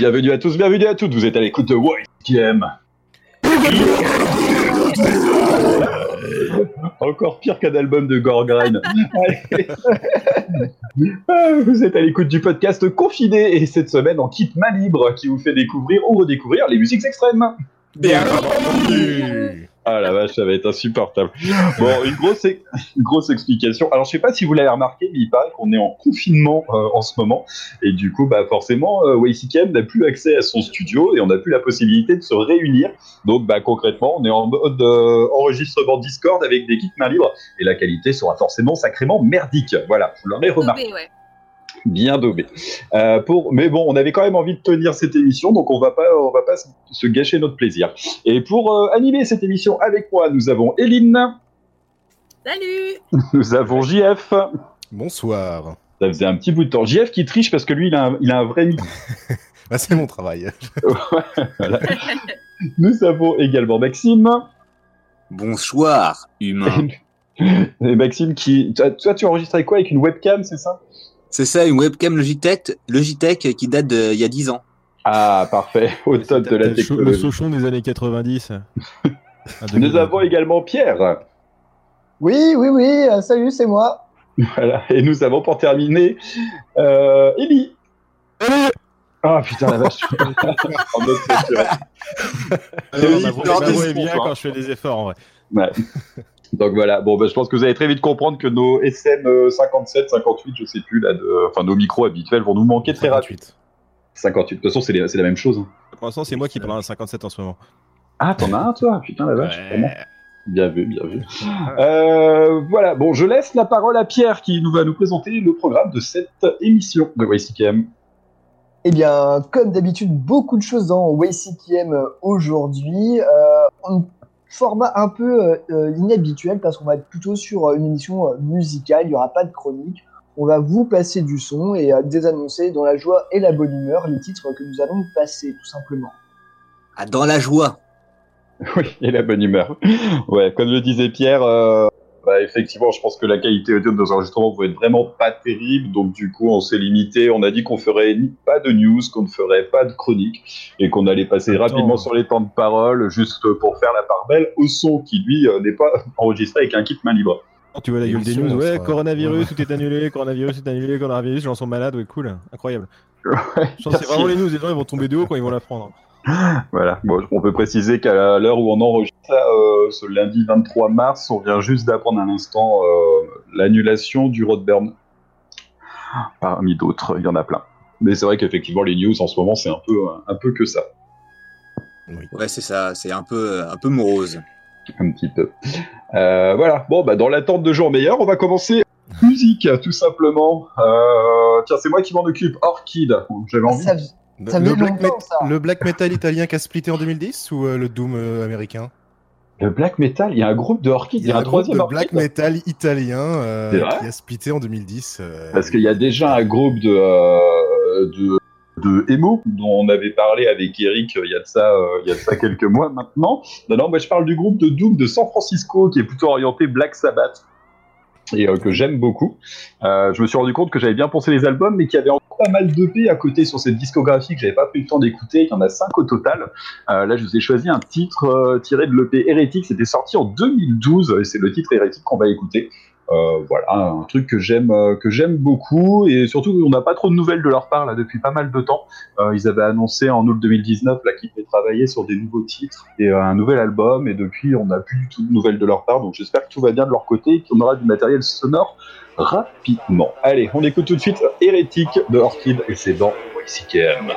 bienvenue à tous, bienvenue à toutes. Vous êtes à l'écoute de YCM. Encore pire qu'un album de Gorgrine. Ah, vous êtes à l'écoute du podcast Confiné et cette semaine en kit main libre qui vous fait découvrir ou redécouvrir les musiques extrêmes. Bien entendu Ah la vache, ça va être insupportable. Bon, une grosse, une grosse explication. Alors, je sais pas si vous l'avez remarqué, mais il paraît qu'on est en confinement euh, en ce moment. Et du coup, bah, forcément, euh, YCKM n'a plus accès à son studio et on n'a plus la possibilité de se réunir. Donc, bah, concrètement, on est en mode euh, enregistrement Discord avec des kits main libre. Et la qualité sera forcément sacrément merdique. Voilà, vous l'aurez remarqué. Ouais. Bien daubé. Euh, pour, mais bon, on avait quand même envie de tenir cette émission, donc on va pas, on va pas se- se gâcher notre plaisir. Et pour euh, animer cette émission avec moi, nous avons Eline, Salut nous avons JF. Bonsoir. Ça faisait un petit bout de temps. JF qui triche parce que lui, il a un, il a un vrai micro. Bah, c'est mon travail. Voilà. Nous avons également Maxime. Bonsoir, humain. Et Maxime qui, toi, toi, tu enregistres avec quoi Avec une webcam, c'est ça? C'est ça, une webcam Logitech, Logitech qui date d'il y a 10 ans. Ah, parfait. Au top de la T'as le cho- Le technologie. Sochon des années 90. Ah, Nous 2020. avons également Pierre. Oui, oui, oui, euh, salut, c'est moi. Voilà. Et nous avons pour terminer euh, Ellie. Ah putain la vache. En mode ma voix- est bien quand je fais des efforts en vrai. Ouais. Donc voilà, bon, bah, je pense que vous allez très vite comprendre que nos SM euh, 57, 58, je sais plus, là, de... enfin nos micros habituels vont nous manquer très rapide. 58. 58, de toute façon, c'est les- c'est la même chose. hein. Pour l'instant, c'est moi qui prends un 57 en ce moment. Ah, t'en as un, toi? Putain, la vache, Ouais. vraiment. Bien vu, bien vu. Euh, voilà, bon, je laisse la parole à Pierre qui nous va nous présenter le programme de cette émission de YCKM. Eh bien, comme d'habitude, beaucoup de choses dans WayCTM aujourd'hui. Euh, un format un peu euh, euh, inhabituel parce qu'on va être plutôt sur euh, une émission musicale, il n'y aura pas de chronique. On va vous passer du son et euh, désannoncer dans la joie et la bonne humeur les titres que nous allons passer, tout simplement. Ah, dans la joie. Oui, et la bonne humeur. Ouais, comme le disait Pierre, euh, bah, effectivement, je pense que la qualité audio de nos enregistrements va être vraiment pas terrible. Donc, du coup, on s'est limité. On a dit qu'on ferait ni- pas de news, qu'on ne ferait pas de chronique et qu'on allait passer Attends. rapidement sur les temps de parole juste pour faire la part belle au son qui, lui, euh, n'est pas enregistré avec un kit main libre. Tu vois la gueule des news, ouais, sera- coronavirus, Ouais. tout est annulé, coronavirus, tout est annulé, coronavirus, les gens sont malades, ouais, cool, incroyable. Ouais, Je pense que c'est vraiment les news, les gens ils vont tomber de haut quand ils vont l'apprendre. Voilà. Bon, on peut préciser qu'à l'heure où on enregistre ça, euh, ce lundi 23 mars, on vient juste d'apprendre à l'instant euh, l'annulation du Roadburn. Parmi d'autres, il y en a plein. Mais c'est vrai qu'effectivement, les news en ce moment, c'est un peu, un peu que ça. Ouais, c'est ça, c'est un peu, un peu morose. Un petit peu. Euh, voilà. Bon, bah, dans l'attente de jours meilleurs, on va commencer musique, tout simplement. Euh, tiens, c'est moi qui m'en occupe. Orchid. J'avais envie. Ça, Ça le, black longtemps, ça. le black metal italien qui a splitté en 2010 ou euh, le doom euh, américain? Le black metal, il y a un groupe de Orchid. Il y a un, groupe troisième de Orchid. black metal italien euh, qui a splitté en 2010. euh, Parce qu'il y a déjà un groupe de, euh, de, de emo dont on avait parlé avec Eric il y a de ça, euh, il y a de ça quelques mois maintenant. Non, non, moi je parle du groupe de Doom de San Francisco qui est plutôt orienté Black Sabbath et euh, que j'aime beaucoup. Euh, je me suis rendu compte que j'avais bien pensé les albums, mais qu'il y avait encore pas mal d'EP à côté sur cette discographie que j'avais pas pris le temps d'écouter. Il y en a cinq au total. Euh, là, je vous ai choisi un titre euh, tiré de l'EP Hérétique. C'était sorti en 2012 et c'est le titre Hérétique qu'on va écouter. Euh, voilà, un truc que j'aime euh, que j'aime beaucoup et surtout on n'a pas trop de nouvelles de leur part là depuis pas mal de temps. Euh, ils avaient annoncé en août 2019 là qu'ils travailler sur des nouveaux titres et euh, un nouvel album et depuis on n'a plus du tout de nouvelles de leur part donc j'espère que tout va bien de leur côté et qu'on aura du matériel sonore rapidement. Allez, on écoute tout de suite Hérétique de Orchid et c'est dans YCKM.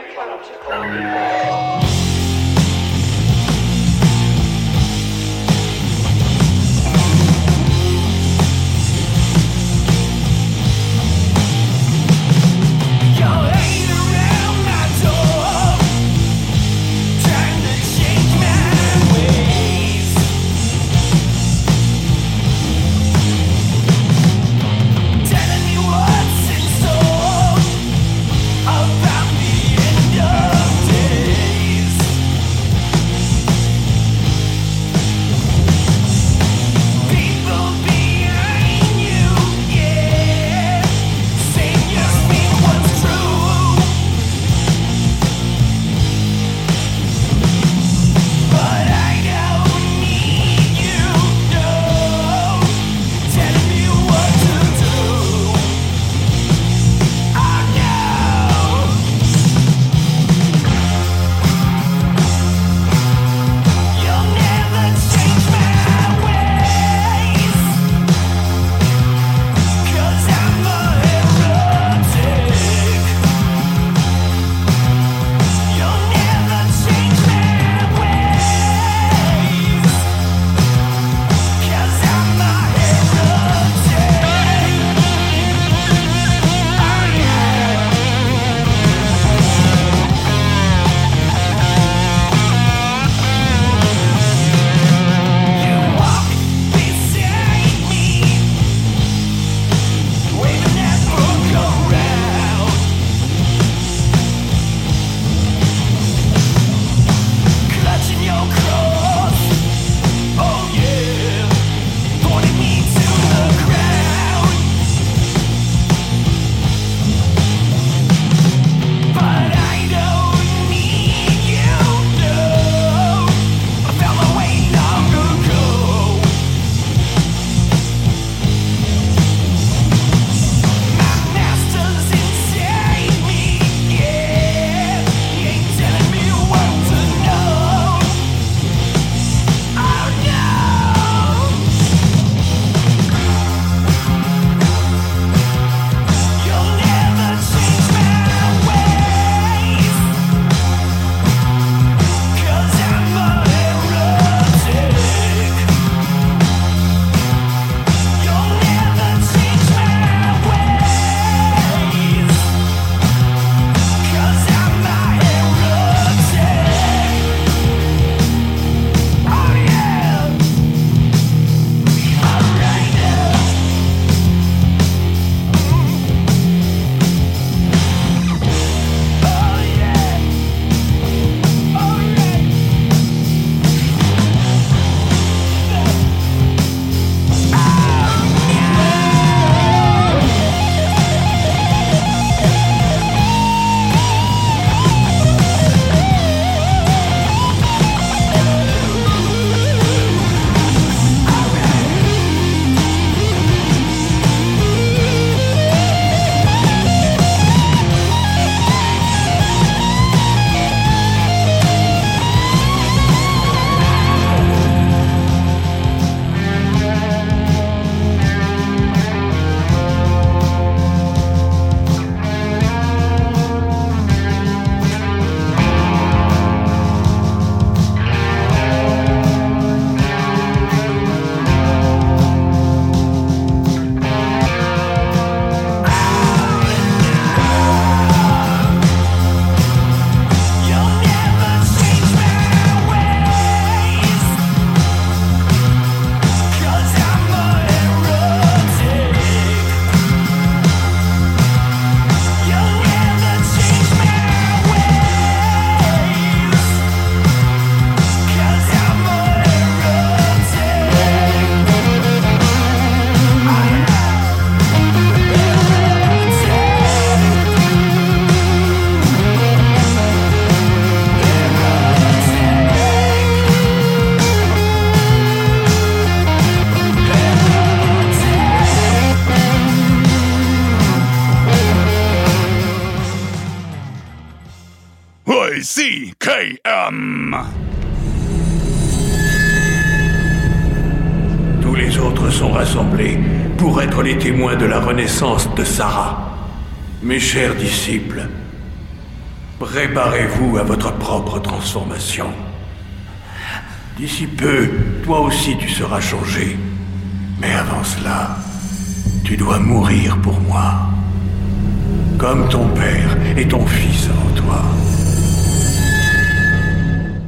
Tous les autres sont rassemblés pour être les témoins de la renaissance de Sarah. Mes chers disciples, préparez-vous à votre propre transformation. D'ici peu, toi aussi tu seras changé. Mais avant cela, tu dois mourir pour moi. Comme ton père et ton fils avant toi.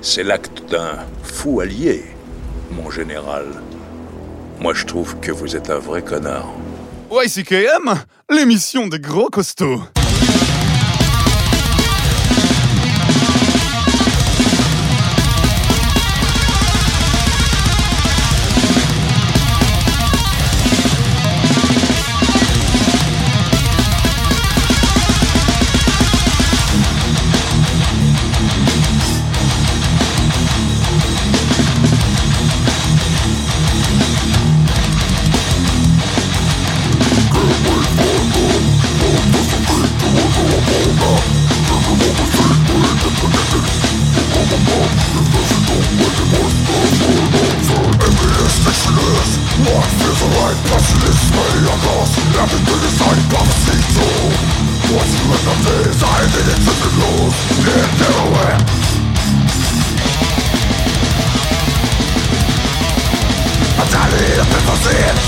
C'est l'acte d'un fou allié, mon général. Moi, je trouve que vous êtes un vrai connard. YCKM, l'émission des gros costauds. sin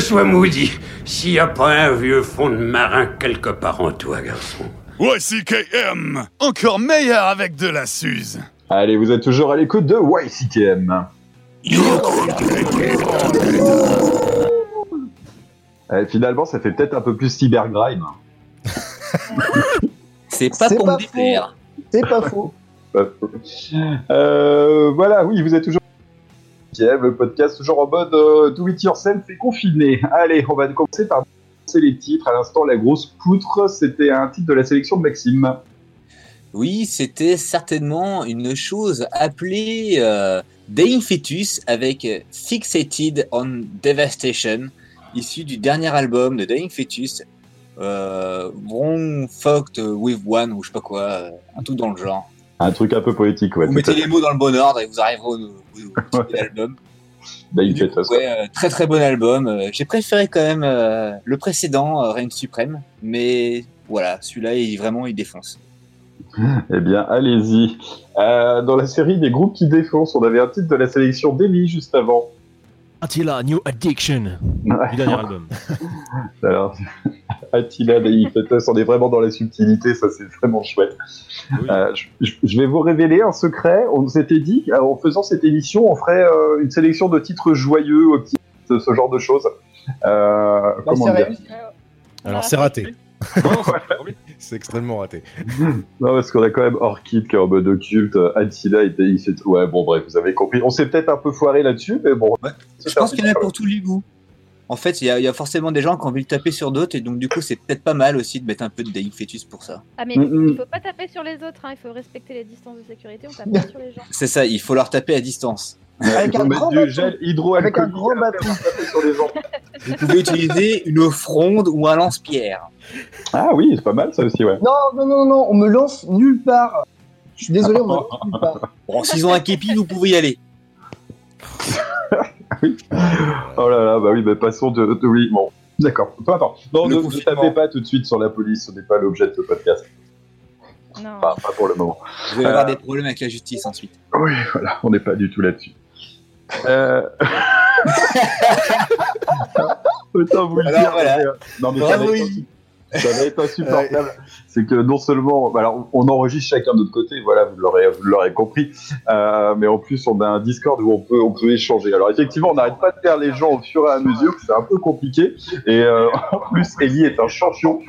Sois maudit, s'il n'y a pas un vieux fond de marin quelque part en toi, garçon. YCKM! Encore meilleur avec de la Suze! Allez, vous êtes toujours à l'écoute de YCKM. Eh, finalement, ça fait peut-être un peu plus cybergrime. C'est pas C'est pour pas me déplaire. C'est pas faux. Euh, voilà, oui, vous êtes toujours le podcast toujours en mode euh, do it yourself et confiné. Allez, on va commencer par les titres. À l'instant, la grosse poutre, c'était un titre de la sélection de Maxime. Oui, c'était certainement une chose appelée euh, Dying Fetus avec Fixated on Devastation, issu du dernier album de Dying Fetus, euh, Wrong Fucked with One, ou je sais pas quoi, euh, un truc dans le genre. Un truc un peu poétique, ouais. vous mettez les mots dans le bon ordre et vous arriverez au, au, Fetus. Ouais, euh, très très bon album. Euh, J'ai préféré quand même euh, le précédent, Règne suprême, mais voilà, celui-là, il vraiment, il défonce. Eh bien, allez-y. Dans la série des groupes qui défoncent, on avait un titre de la sélection d'Eli juste avant. Attila, New Addiction. Ouais. Du dernier album. Alors, Attila, on est vraiment dans la subtilité, ça c'est vraiment chouette. Euh, je, vais vous révéler un secret. On s'était dit qu'en faisant cette émission, on ferait euh, une sélection de titres joyeux, optimistes, ce genre de choses. Euh, Bah, comment dire. Alors c'est raté. c'est extrêmement raté. Non, parce qu'on a quand même Orchid qui est en mode occulte, Attila et Dave Fetus. Ouais, bon, bref, vous avez compris. On s'est peut-être un peu foiré là-dessus, mais bon. Je pense qu'il y en a pour tous les goûts. En fait, il y, a- il y a forcément des gens qui ont envie de taper sur d'autres, et donc du coup, c'est peut-être pas mal aussi de mettre un peu de Dying Fetus pour ça. Ah mais Mm, mm. il faut pas taper sur les autres, hein, il faut respecter les distances de sécurité, on tape pas sur les gens. C'est ça, il faut leur taper à distance. Avec un grand du gel Avec un hydroalcoolique grand bâton. sur les gens. Vous pouvez utiliser une fronde ou un lance-pierre. Ah oui, c'est pas mal ça aussi, ouais. Non, non, non, non, on me lance nulle part. Je suis désolé, on me lance nulle part. Bon, s'ils ont un képi, vous pouvez y aller. Oh là là, bah oui, bah passons de, de- oui, bon, d'accord, peu importe. Non, Le ne, confinement. tapez pas tout de suite sur la police, ce n'est pas l'objet de ce podcast. Non. Pas, pas pour le moment. Vous allez avoir Euh. des problèmes avec la justice ensuite. Oui, voilà, on n'est pas du tout là-dessus. Euh... Autant vous le Alors, dire. voilà. Non, mais ça va, Bravo, être, Yves. ça va être insupportable. C'est que non seulement, alors, on enregistre chacun de notre côté, voilà, vous l'aurez, vous l'aurez compris, euh, mais en plus, on a un Discord où on peut, on peut échanger. Alors, effectivement, on n'arrête pas de faire les gens au fur et à mesure, c'est un peu compliqué. Et euh, en plus, Ellie est un champion.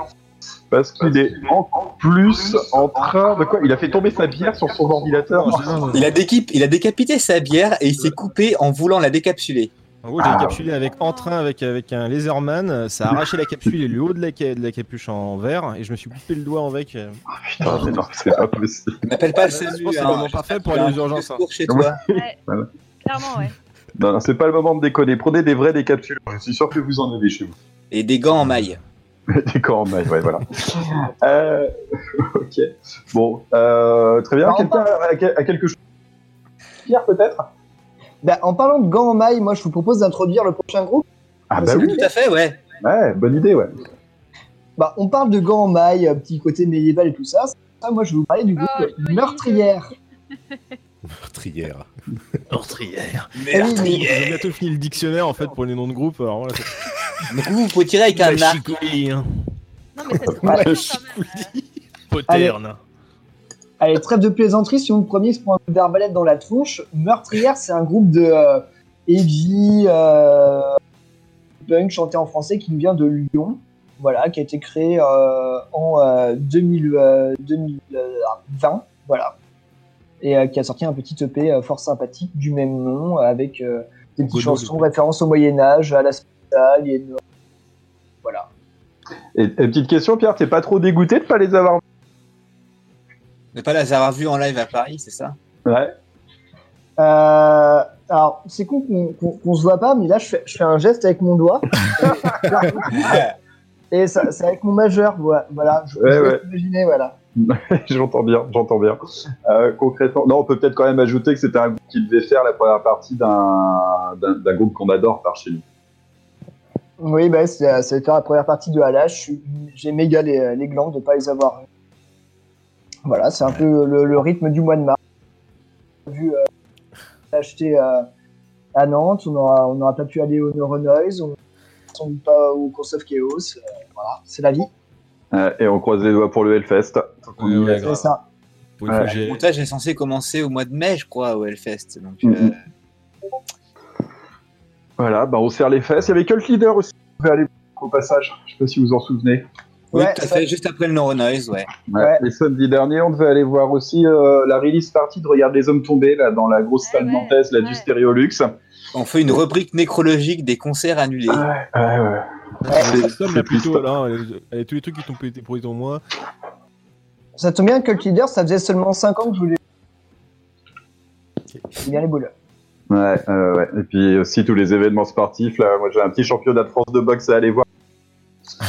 Parce qu'il est en plus en train de quoi Il a fait tomber sa bière sur son ordinateur. Il a, déquip- il a décapité sa bière et il s'est coupé en voulant la décapsuler. En gros, j'ai capsulé avec entrain avec, avec un laserman, ça a arraché la capsule et le haut de la, ca- de la capuche en verre, et je me suis coupé le doigt avec. euh. Putain, mais non, c'est pas possible. N'appelle pas le que c'est hein. le moment parfait pour aller aux urgences. hein. chez toi. Ouais, clairement, ouais. Non, non, c'est pas le moment de déconner. Prenez des vrais décapsules. Je suis sûr que vous en avez chez vous. Et des gants en maille. Des corps en maille, ouais, voilà. Euh, ok. Bon, euh, très bien. Alors, Quelqu'un a, a quelque chose Pierre, peut-être? Bah, en parlant de gants en maille, moi je vous propose d'introduire le prochain groupe. Ah, bah C'est oui. Tout à fait, ouais. Ouais, bonne idée, ouais. Bah, on parle de gants en maille, euh, petit côté médiéval et tout ça. Ça, moi je vais vous parler du groupe Oh, joli, Meurtrière. Meurtrière. J'ai bientôt fini le dictionnaire en fait pour les noms de groupes. Alors, voilà, coup, vous pouvez tirer avec un La arc. hein. Non mais ça se Ouais. Poterne. Allez, trêve de plaisanterie, si on le premier se prend un coup d'arbalète dans la tronche, Meurtrière, c'est un groupe de euh, heavy euh, punk chanté en français qui nous vient de Lyon, voilà, qui a été créé euh, en euh, 2000, euh, 2020, voilà, et euh, qui a sorti un petit EP euh, fort sympathique du même nom, avec euh, des petites Godot, chansons référence au Moyen Âge, à la spirale, et voilà. Et, et petite question, Pierre, t'es pas trop dégoûté de pas les avoir Ne pas les avoir vus en live à Paris, c'est ça? Ouais. Euh, alors, c'est con qu'on qu'on se voit pas, mais là, je fais, je fais un geste avec mon doigt. Et c'est avec mon majeur, voilà. voilà je Ouais, je ouais. laisse imaginer, voilà. j'entends bien, j'entends bien. Euh, concrètement, non, on peut peut-être quand même ajouter que c'était un groupe qui devait faire la première partie d'un groupe qu'on adore par chez nous. Oui, bah, c'est c'est faire la première partie de Halash. J'ai méga les, les glands de pas les avoir. Voilà, c'est un peu le, rythme du mois de mars. On a vu euh, acheter euh, à Nantes, on n'aura on aura pas pu aller au Neuronoise, on doute pas au Course of Chaos. euh, voilà, c'est la vie. Euh, et on croise les doigts pour le Hellfest. Ouais, ouais, C'est grave. ça. Ouais. Le montage est censé commencer au mois de mai, je crois, au Hellfest. Donc, euh, Voilà, bah on serre les fesses. Il y avait Cult Leader aussi. On pouvait aller au passage. Je sais pas si vous en souvenez. oui, Ouais, tout à fait, juste après le Neuronoise, ouais. Ouais. Ouais. Et samedi dernier, on devait aller voir aussi euh, la release party de Regarde les hommes tombés là dans la grosse Ouais, salle ouais, nantaise là ouais. du Stéréolux. On fait une rubrique nécrologique des concerts annulés. Ouais, ouais, ouais. C'est C'est- c'est là plutôt là. a tous les trucs qui t'ont été pourris ton mois. Ça tombe bien, Cult Leader, ça faisait seulement 5 ans que je voulais. C'est bien les boules. Ouais, euh, ouais. Et puis aussi tous les événements sportifs là. Moi j'ai un petit championnat de France de boxe à aller voir.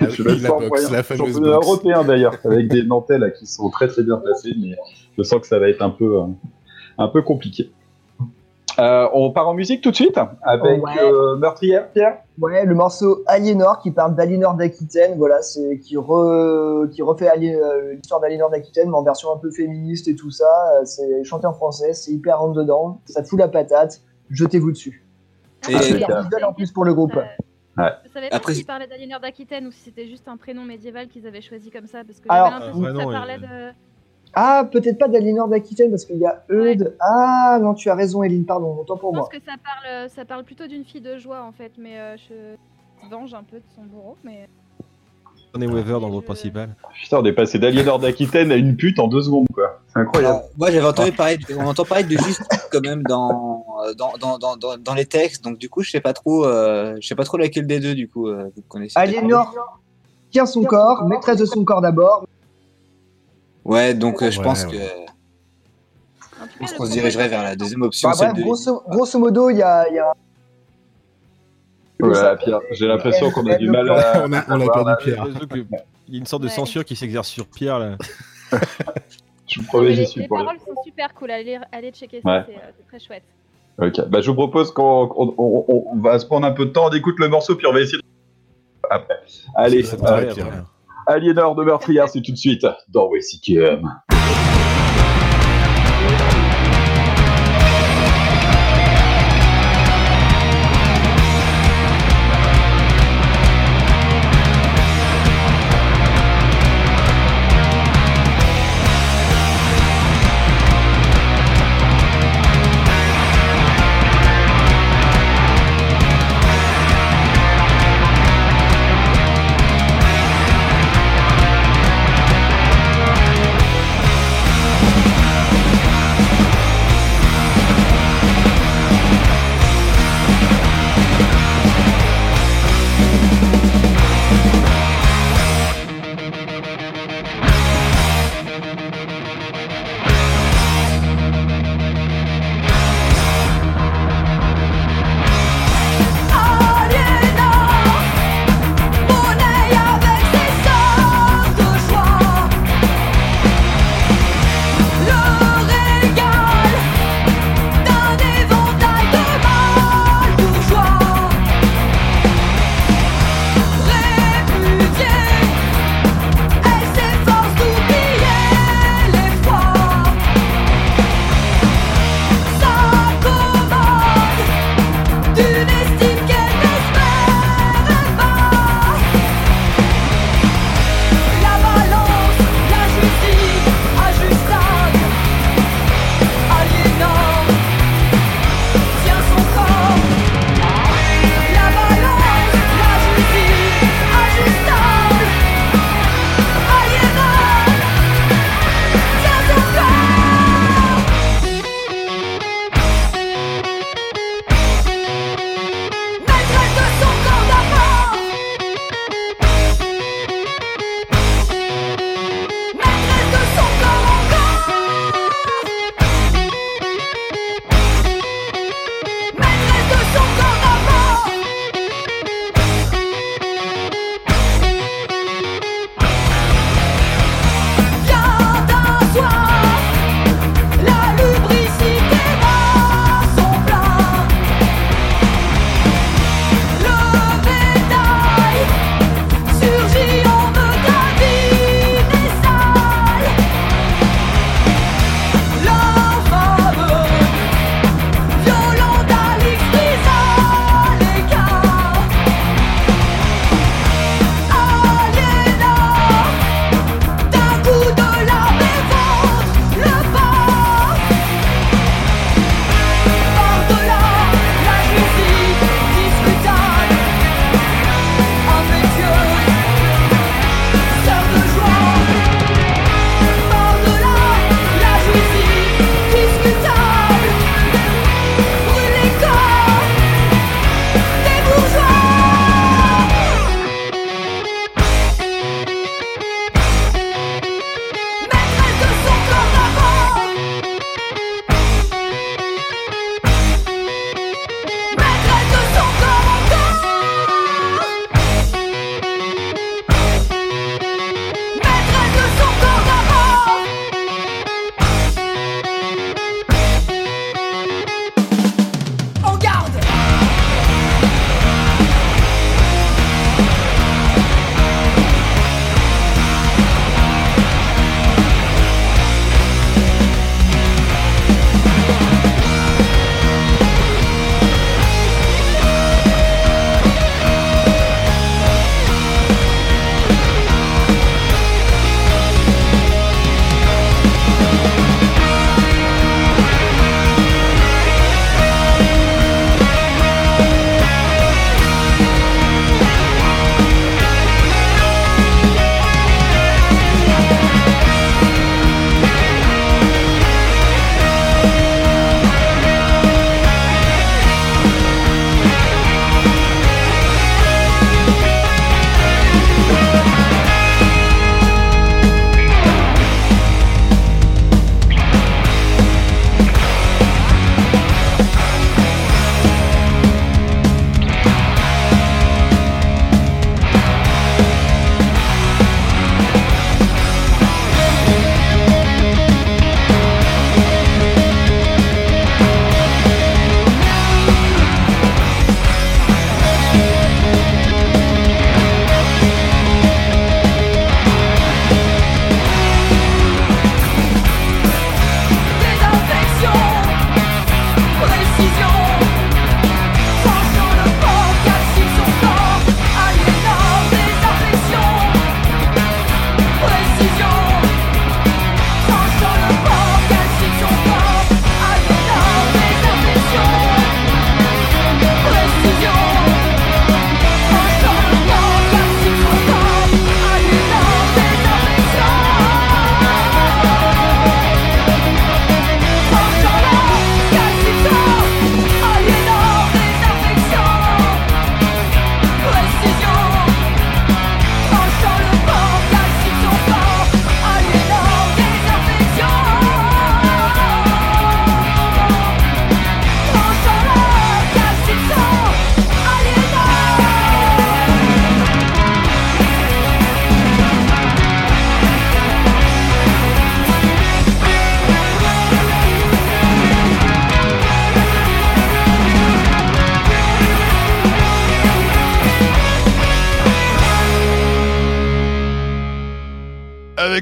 Je le la sens boxe, moyen. la fameuse championnat boxe. européen d'ailleurs, avec des Nantais là qui sont très très bien placés, mais je sens que ça va être un peu euh, un peu compliqué. Euh, on part en musique tout de suite avec Ouais. euh, Meurtrière, Pierre? Ouais, le morceau Aliénor qui parle d'Aliénor d'Aquitaine, voilà, c'est qui, re, qui refait euh, l'histoire d'Aliénor d'Aquitaine, mais en version un peu féministe et tout ça. C'est chanté en français, c'est hyper rentre dedans, ça fout la patate. Jetez-vous dessus. Et- Un super visuel en plus pour le groupe. Ouais. Je savais pas Après- s'ils parlaient d'Aliénor d'Aquitaine ou si c'était juste un prénom médiéval qu'ils avaient choisi comme ça, parce que j'avais l'impression que ça parlait de. Ah, peut-être pas d'Aliénor d'Aquitaine parce qu'il y a Eudes. Ah non, tu as raison, Eline, pardon, autant pour Je moi. pense que ça parle, ça parle plutôt d'une fille de joie en fait, mais euh, je venge un peu de son bourreau, mais. Tony Weaver dans le rôle principal. Putain, on est passé d'Aliénor d'Aquitaine à une pute en deux secondes, quoi. C'est incroyable. Alors, moi, j'avais entendu parler, de- on entend parler de justice quand même dans, euh, dans, dans, dans, dans, dans les textes, donc du coup, je sais pas trop, euh, je sais pas trop laquelle des deux, du coup, euh, vous connaissez. Aliénor tient son corps, maîtresse de son corps d'abord. Ouais, donc euh, je Ouais, pense ouais. que, je pense qu'on se dirigerait vers la deuxième option, Bah, celle bref, de. grosso, grosso modo, il y a, il y a Voilà, Pierre, j'ai l'impression qu'on a du mal à. On a, on a Voilà, perdu Pierre. Il y a une sorte de Ouais. censure qui s'exerce sur Pierre là. Je vous promets, j'y les, suis les pour rien. paroles sont super cool, allez, allez checker ça, Ouais. c'est euh, c'est très chouette. Ok, bah, je vous propose qu'on on, on- on- on va se prendre un peu de temps, on écoute le morceau, puis on va essayer de... Après. Allez, Ça euh, être Pierre. Aliénor de Meurtrière, c'est tout de suite dans WCQM.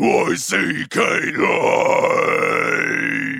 YCKM Prends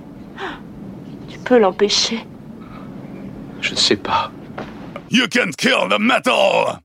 Tu peux l'empêcher. Je ne sais pas. You can't kill the metal!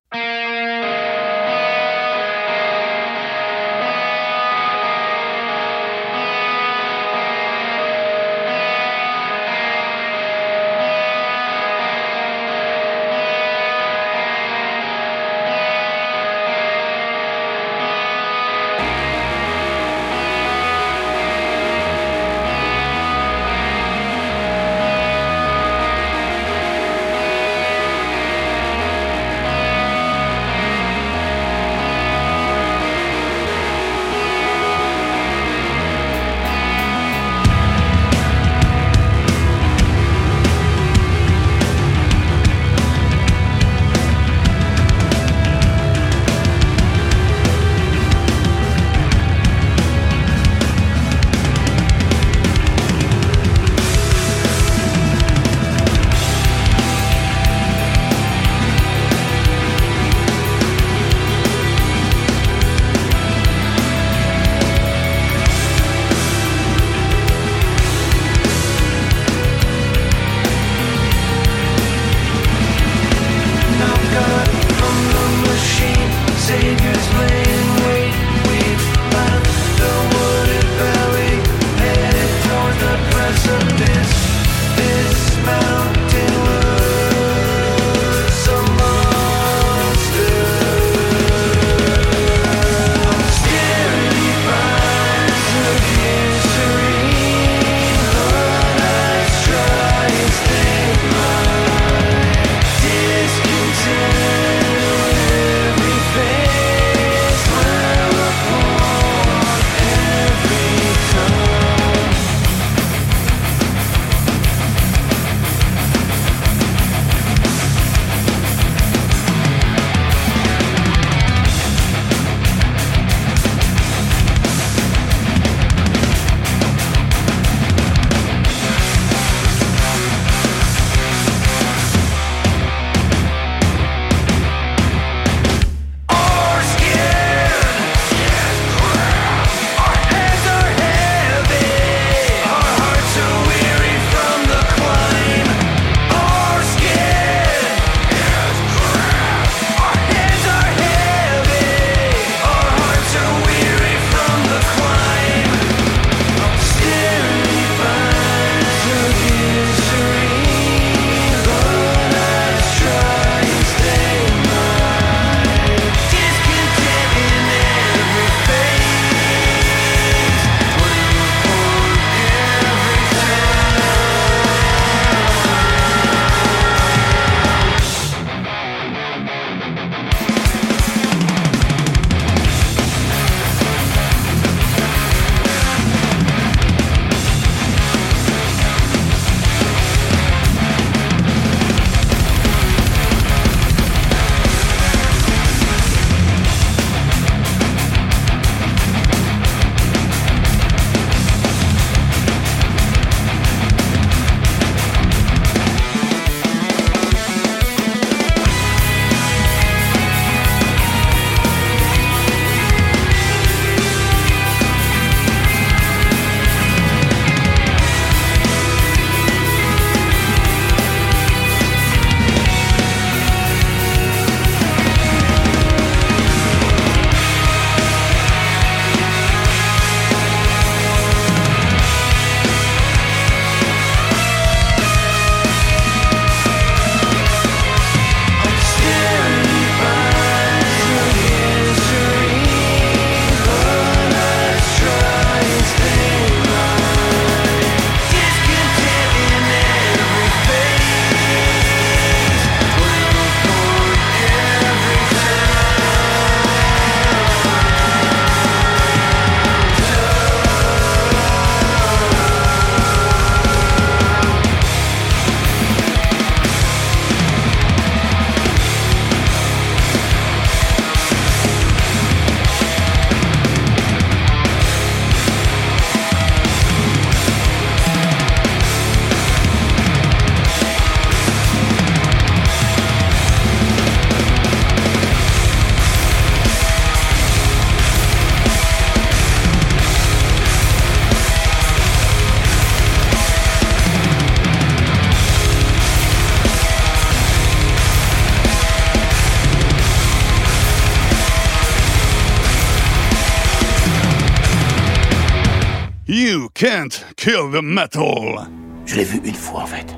Kill the metal. Je l'ai vu une fois en fait.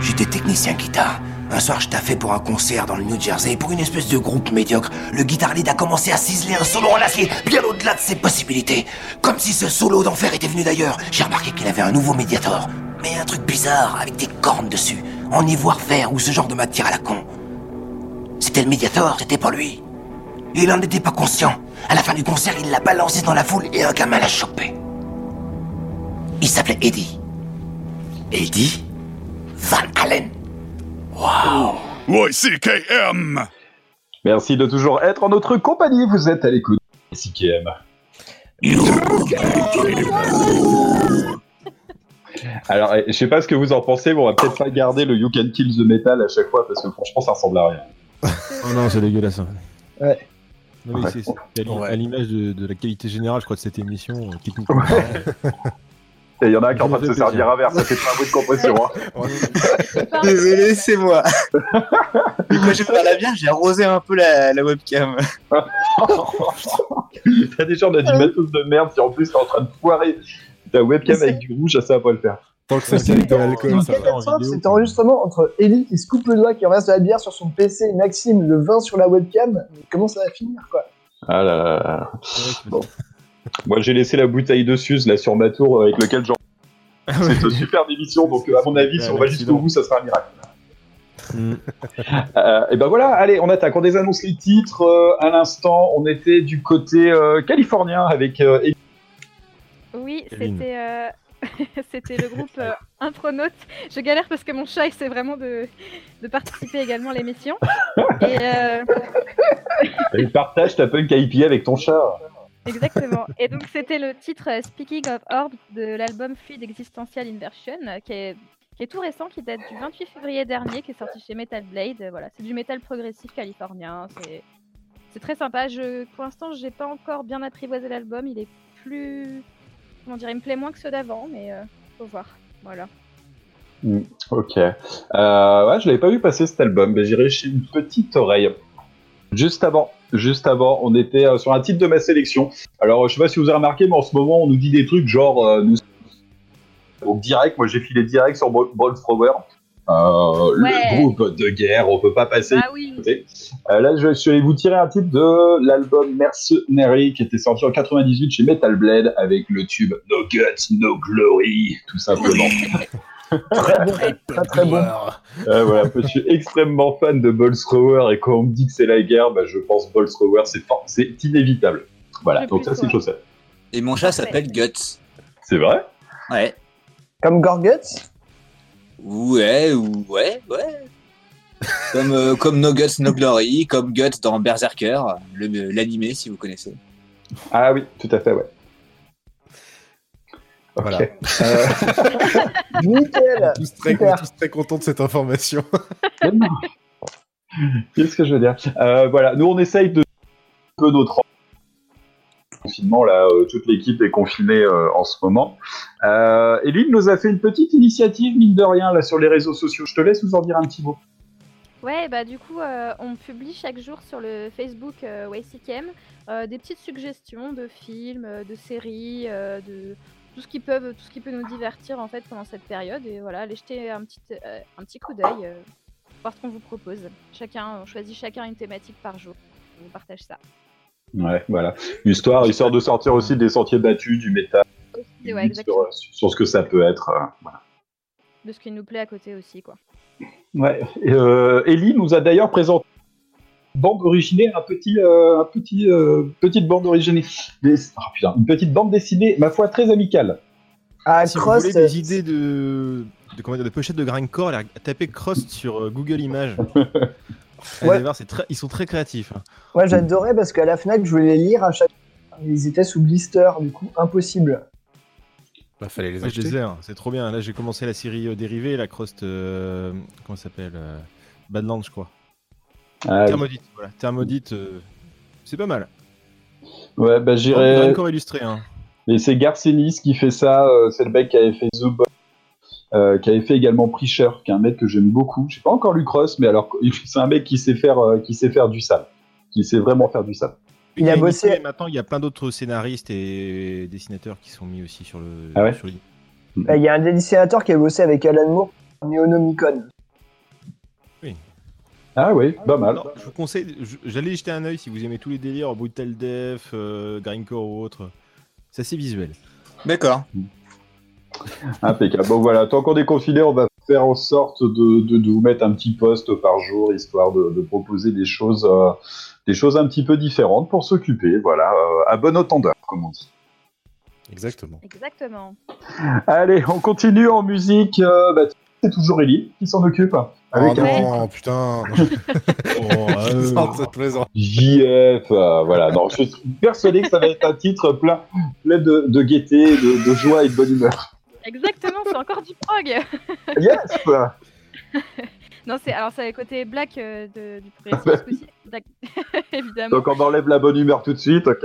J'étais technicien guitare. Un soir, je taffais pour un concert dans le New Jersey pour une espèce de groupe médiocre. Le guitar lead a commencé à ciseler un solo en acier, bien au-delà de ses possibilités. Comme si ce solo d'enfer était venu d'ailleurs. J'ai remarqué qu'il avait un nouveau médiator. Mais un truc bizarre, avec des cornes dessus, en ivoire vert ou ce genre de matière à la con. C'était le médiator, c'était pas lui. Il en était pas conscient. À la fin du concert, il l'a balancé dans la foule et un gamin l'a chopé. Il s'appelait Eddie. Eddie? Van Allen. Wow. YCKM. Merci de toujours être en notre compagnie. Vous êtes à l'écoute de CKM. Alors, eh, je sais pas ce que vous en pensez, mais on va peut-être pas garder le You Can Kill the Metal à chaque fois parce que franchement, ça ressemble à rien. Oh non, c'est dégueulasse. hein. Ouais. Non, mais Ouais. c'est- c'est à l'i- à l'image de, de la qualité générale, je crois, de cette émission, euh, techniquement. Et il y en a un qui est en train de se servir un verre, ça fait pas un bruit de compression. Hein. Désolé, c'est moi. Et quand j'ai fait la bière, j'ai arrosé un peu la, la webcam. T'as déjà, on a du matos de merde, si en plus t'es en train de foirer ta webcam avec du rouge, ça, ça va pas le faire. Tant que C'est une catastrophe, cet enregistrement entre Ellie qui se coupe le doigt, qui renverse de la bière sur son PC, et Maxime le vin sur la webcam. Mais comment ça va finir quoi? Ah là là là. Bon. Moi, j'ai laissé la bouteille de Suze là sur ma tour avec lequel j'en. C'est une superbe émission, donc euh, à mon avis, si on va jusqu'au bout, ça sera un miracle. Euh, et ben voilà, allez, on attaque. On désannonce les titres. euh, à l'instant, on était du côté euh, californien avec. euh. Oui, c'était euh, c'était le groupe euh, Intronaute. Je galère parce que mon chat essaie vraiment de, de participer également à l'émission. Et euh, Et partage ta punk IPA avec ton chat. Exactement. Et donc c'était le titre euh, Speaking of Orb de l'album Fluid Existential Inversion, euh, qui est tout récent, qui date du 28 février dernier, qui est sorti chez Metal Blade. Euh, Voilà, c'est du métal progressif californien. C'est très sympa. Pour l'instant, j'ai pas encore bien apprivoisé l'album. Il est plus, comment dire, il me plaît moins que ceux d'avant, mais euh, faut voir. Voilà. Hmm, ok. Euh, ouais, je l'avais pas vu passer cet album, mais j'irai chez une petite oreille. Juste avant, juste avant, on était euh, sur un titre de ma sélection. Alors, je sais pas si vous avez remarqué, mais en ce moment, on nous dit des trucs genre, euh, nous, au direct, moi j'ai filé direct sur Ball Thrower. Euh, Ouais. Le groupe de guerre, on peut pas passer. Ah oui. Euh, là, je suis allé vous tirer un titre de l'album Mercenary qui était sorti en 98 chez Metal Blade avec le tube No Guts, No Glory, tout simplement. Très bon, très très bon. Euh, voilà, je suis extrêmement fan de Ball Thrower et quand on me dit que c'est la guerre, bah, je pense Ball Thrower, c'est for- c'est inévitable. Voilà, donc ça c'est chose. Et mon chat s'appelle Guts. C'est vrai? Ouais. Comme Gorguts? Ouais, ou- ouais, ouais. Comme, euh, comme No Guts, No Glory, comme Guts dans Berserker, le- l'animé si vous connaissez. Ah oui, tout à fait, ouais. Voilà. Euh, Nickel tous très, tous très contents de cette information. Qu'est-ce que je veux dire Euh, Voilà, nous on essaye de un peu notre confinement là, euh, toute l'équipe est confinée euh, en ce moment. Euh, Eline nous a fait une petite initiative mine de rien là sur les réseaux sociaux. Je te laisse nous en dire un petit mot. Ouais, bah du coup, euh, on publie chaque jour sur le Facebook euh, YCKM euh, des petites suggestions de films, de séries, euh, de tout ce qui peut, tout ce qui peut nous divertir en fait pendant cette période. Et voilà, allez jeter un petit, euh, un petit coup d'œil, euh, voir ce qu'on vous propose. Chacun, on choisit chacun une thématique par jour. On vous partage ça. Ouais, voilà. Histoire, histoire de sortir aussi des sentiers battus, du métal, ouais, exactement. sur, sur ce que ça peut être. euh, voilà. De ce qui nous plaît à côté aussi, quoi. Ouais. Euh, Ellie nous a d'ailleurs présenté bande originée, un petit, euh, un petit, euh, petite bande originée, des- ah, putain, une petite bande dessinée, ma foi, très amicale. Ah, si vous voulez des idées de, de, comment dire, de pochettes de grindcore, allez taper Crost sur euh, Google Images. Allez Ouais. voir, c'est très- ils sont très créatifs. hein. Moi j'adorais parce qu'à la Fnac je voulais les lire à chaque Ils étaient sous blister, du coup impossible. Bah, fallait les acheter. hein, c'est trop bien. Là, j'ai commencé la série euh, dérivée, la Crost. euh, comment ça s'appelle euh, Badlands, je crois. Ah. Thermodite, voilà. Thermodite, euh, c'est pas mal. Ouais, bah j'irai. Grindcore illustré, hein. Et c'est Garcenis qui fait ça, euh, c'est le mec qui avait fait The Boss, euh, qui avait fait également Preacher, qui est un mec que j'aime beaucoup. J'ai pas encore lu Cross, mais alors c'est un mec qui sait faire, euh, qui sait faire du sale, qui sait vraiment faire du sale. Il a bossé- et Maintenant, il y a plein d'autres scénaristes et dessinateurs qui sont mis aussi sur le. Ah ouais sur le- Euh, Il y a un dessinateur qui a bossé avec Alan Moore pour Neonomicon. Ah oui, pas mal. Je vous conseille, j'allais jeter un œil si vous aimez tous les délires, Brutal Def, euh, Grindcore ou autre. C'est assez visuel. D'accord. Impeccable. Bon voilà, tant qu'on est confiné, on va faire en sorte de, de, de vous mettre un petit poste par jour, histoire de, de proposer des choses, euh, des choses un petit peu différentes pour s'occuper. Voilà, euh, à bonne entendeur, comme on dit. Exactement. Exactement. Allez, on continue en musique. euh, bah, c'est toujours Ellie qui s'en occupe. Oh Avec un non, putain. oh, euh, non, c'est plaisant. JF, euh, voilà. Non, je suis persuadé que ça va être un titre plein, plein de, de gaieté, de, de joie et de bonne humeur. Exactement, c'est encore du prog. Yes non, c'est alors c'est le côté black euh, de- du progressif aussi. D'ac- Évidemment. Donc on enlève la bonne humeur tout de suite, ok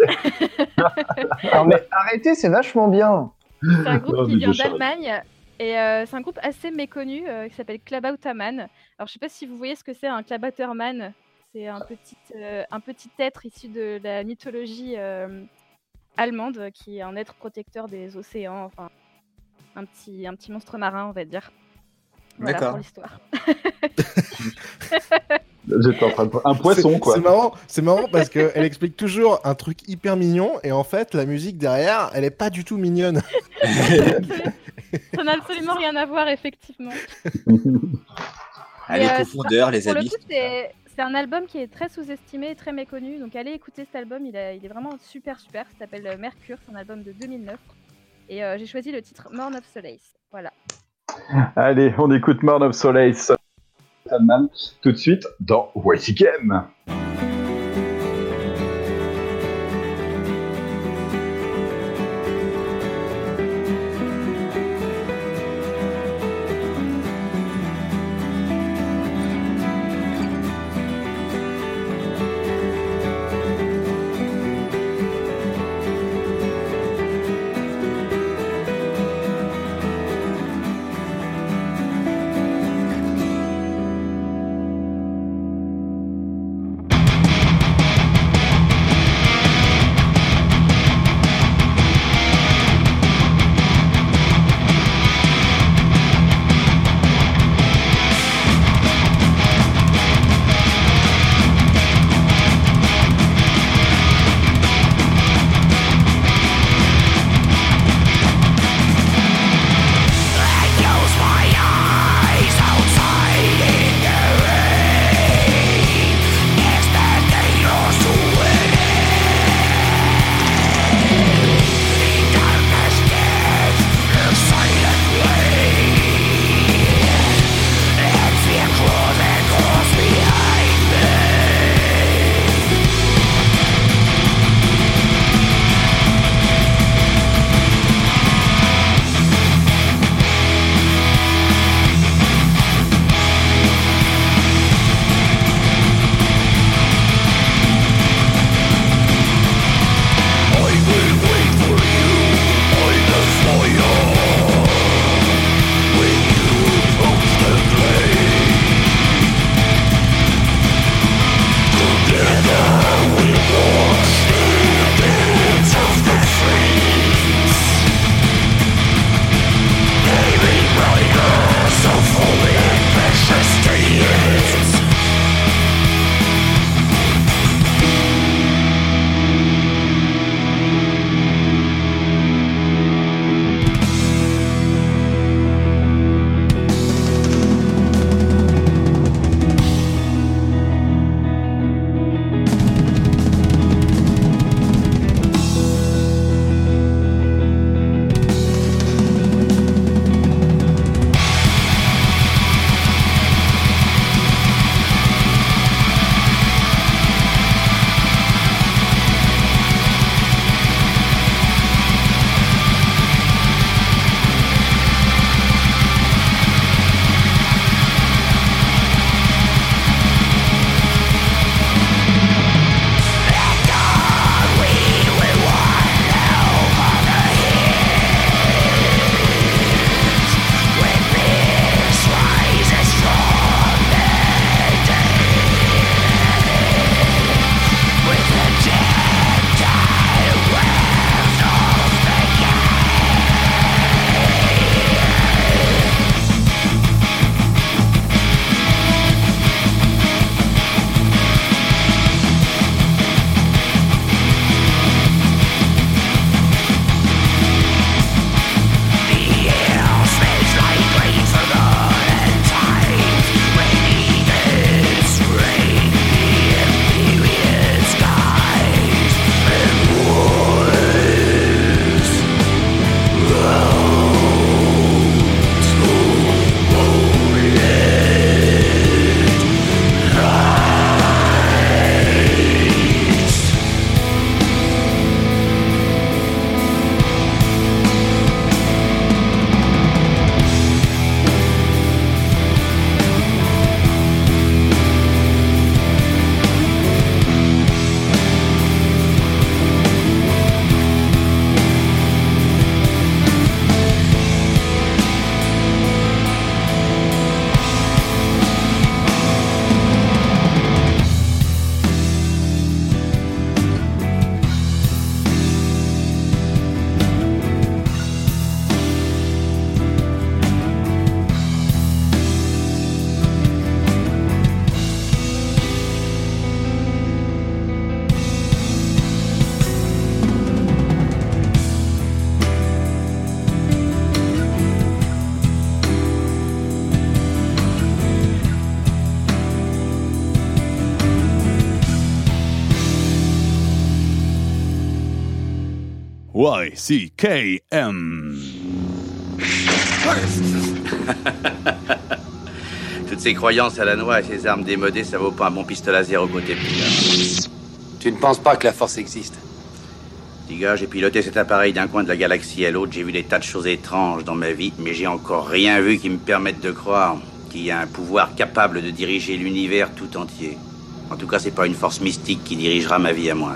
mais arrêtez, c'est vachement bien. C'est un groupe Non, qui vient d'Allemagne et euh, c'est un groupe assez méconnu euh, qui s'appelle Klabautermann. Alors je sais pas si vous voyez ce que c'est un Klabautermann. C'est un petit, euh, un petit être issu de la mythologie allemande qui est un être protecteur des océans, enfin un petit, un petit monstre marin on va dire. Voilà D'accord. pour l'histoire. J'étais en train de... Un poisson, C'est- quoi. C'est marrant, c'est marrant parce qu'elle explique toujours un truc hyper mignon et en fait la musique derrière, elle est pas du tout mignonne. Ça n'a absolument rien à voir effectivement. Les euh, profondeurs, les le coup, c'est un album qui est très sous-estimé et très méconnu. Donc allez écouter cet album, il, a- il est vraiment super super. Ça s'appelle euh, Mercure, c'est un album de 2009. Et euh, j'ai choisi le titre Morn of Solace. Voilà. Allez, on écoute Morn of Solace. Tout de suite dans Whitey YCKM. Toutes ces croyances à la noix et ces armes démodées, ça vaut pas un bon pistolet à zéro côté Tu ne penses pas que la force existe? Gars, j'ai piloté cet appareil d'un coin de la galaxie à l'autre, j'ai vu des tas de choses étranges dans ma vie, mais j'ai encore rien vu qui me permette de croire qu'il y a un pouvoir capable de diriger l'univers tout entier. En tout cas, c'est pas une force mystique qui dirigera ma vie à moi.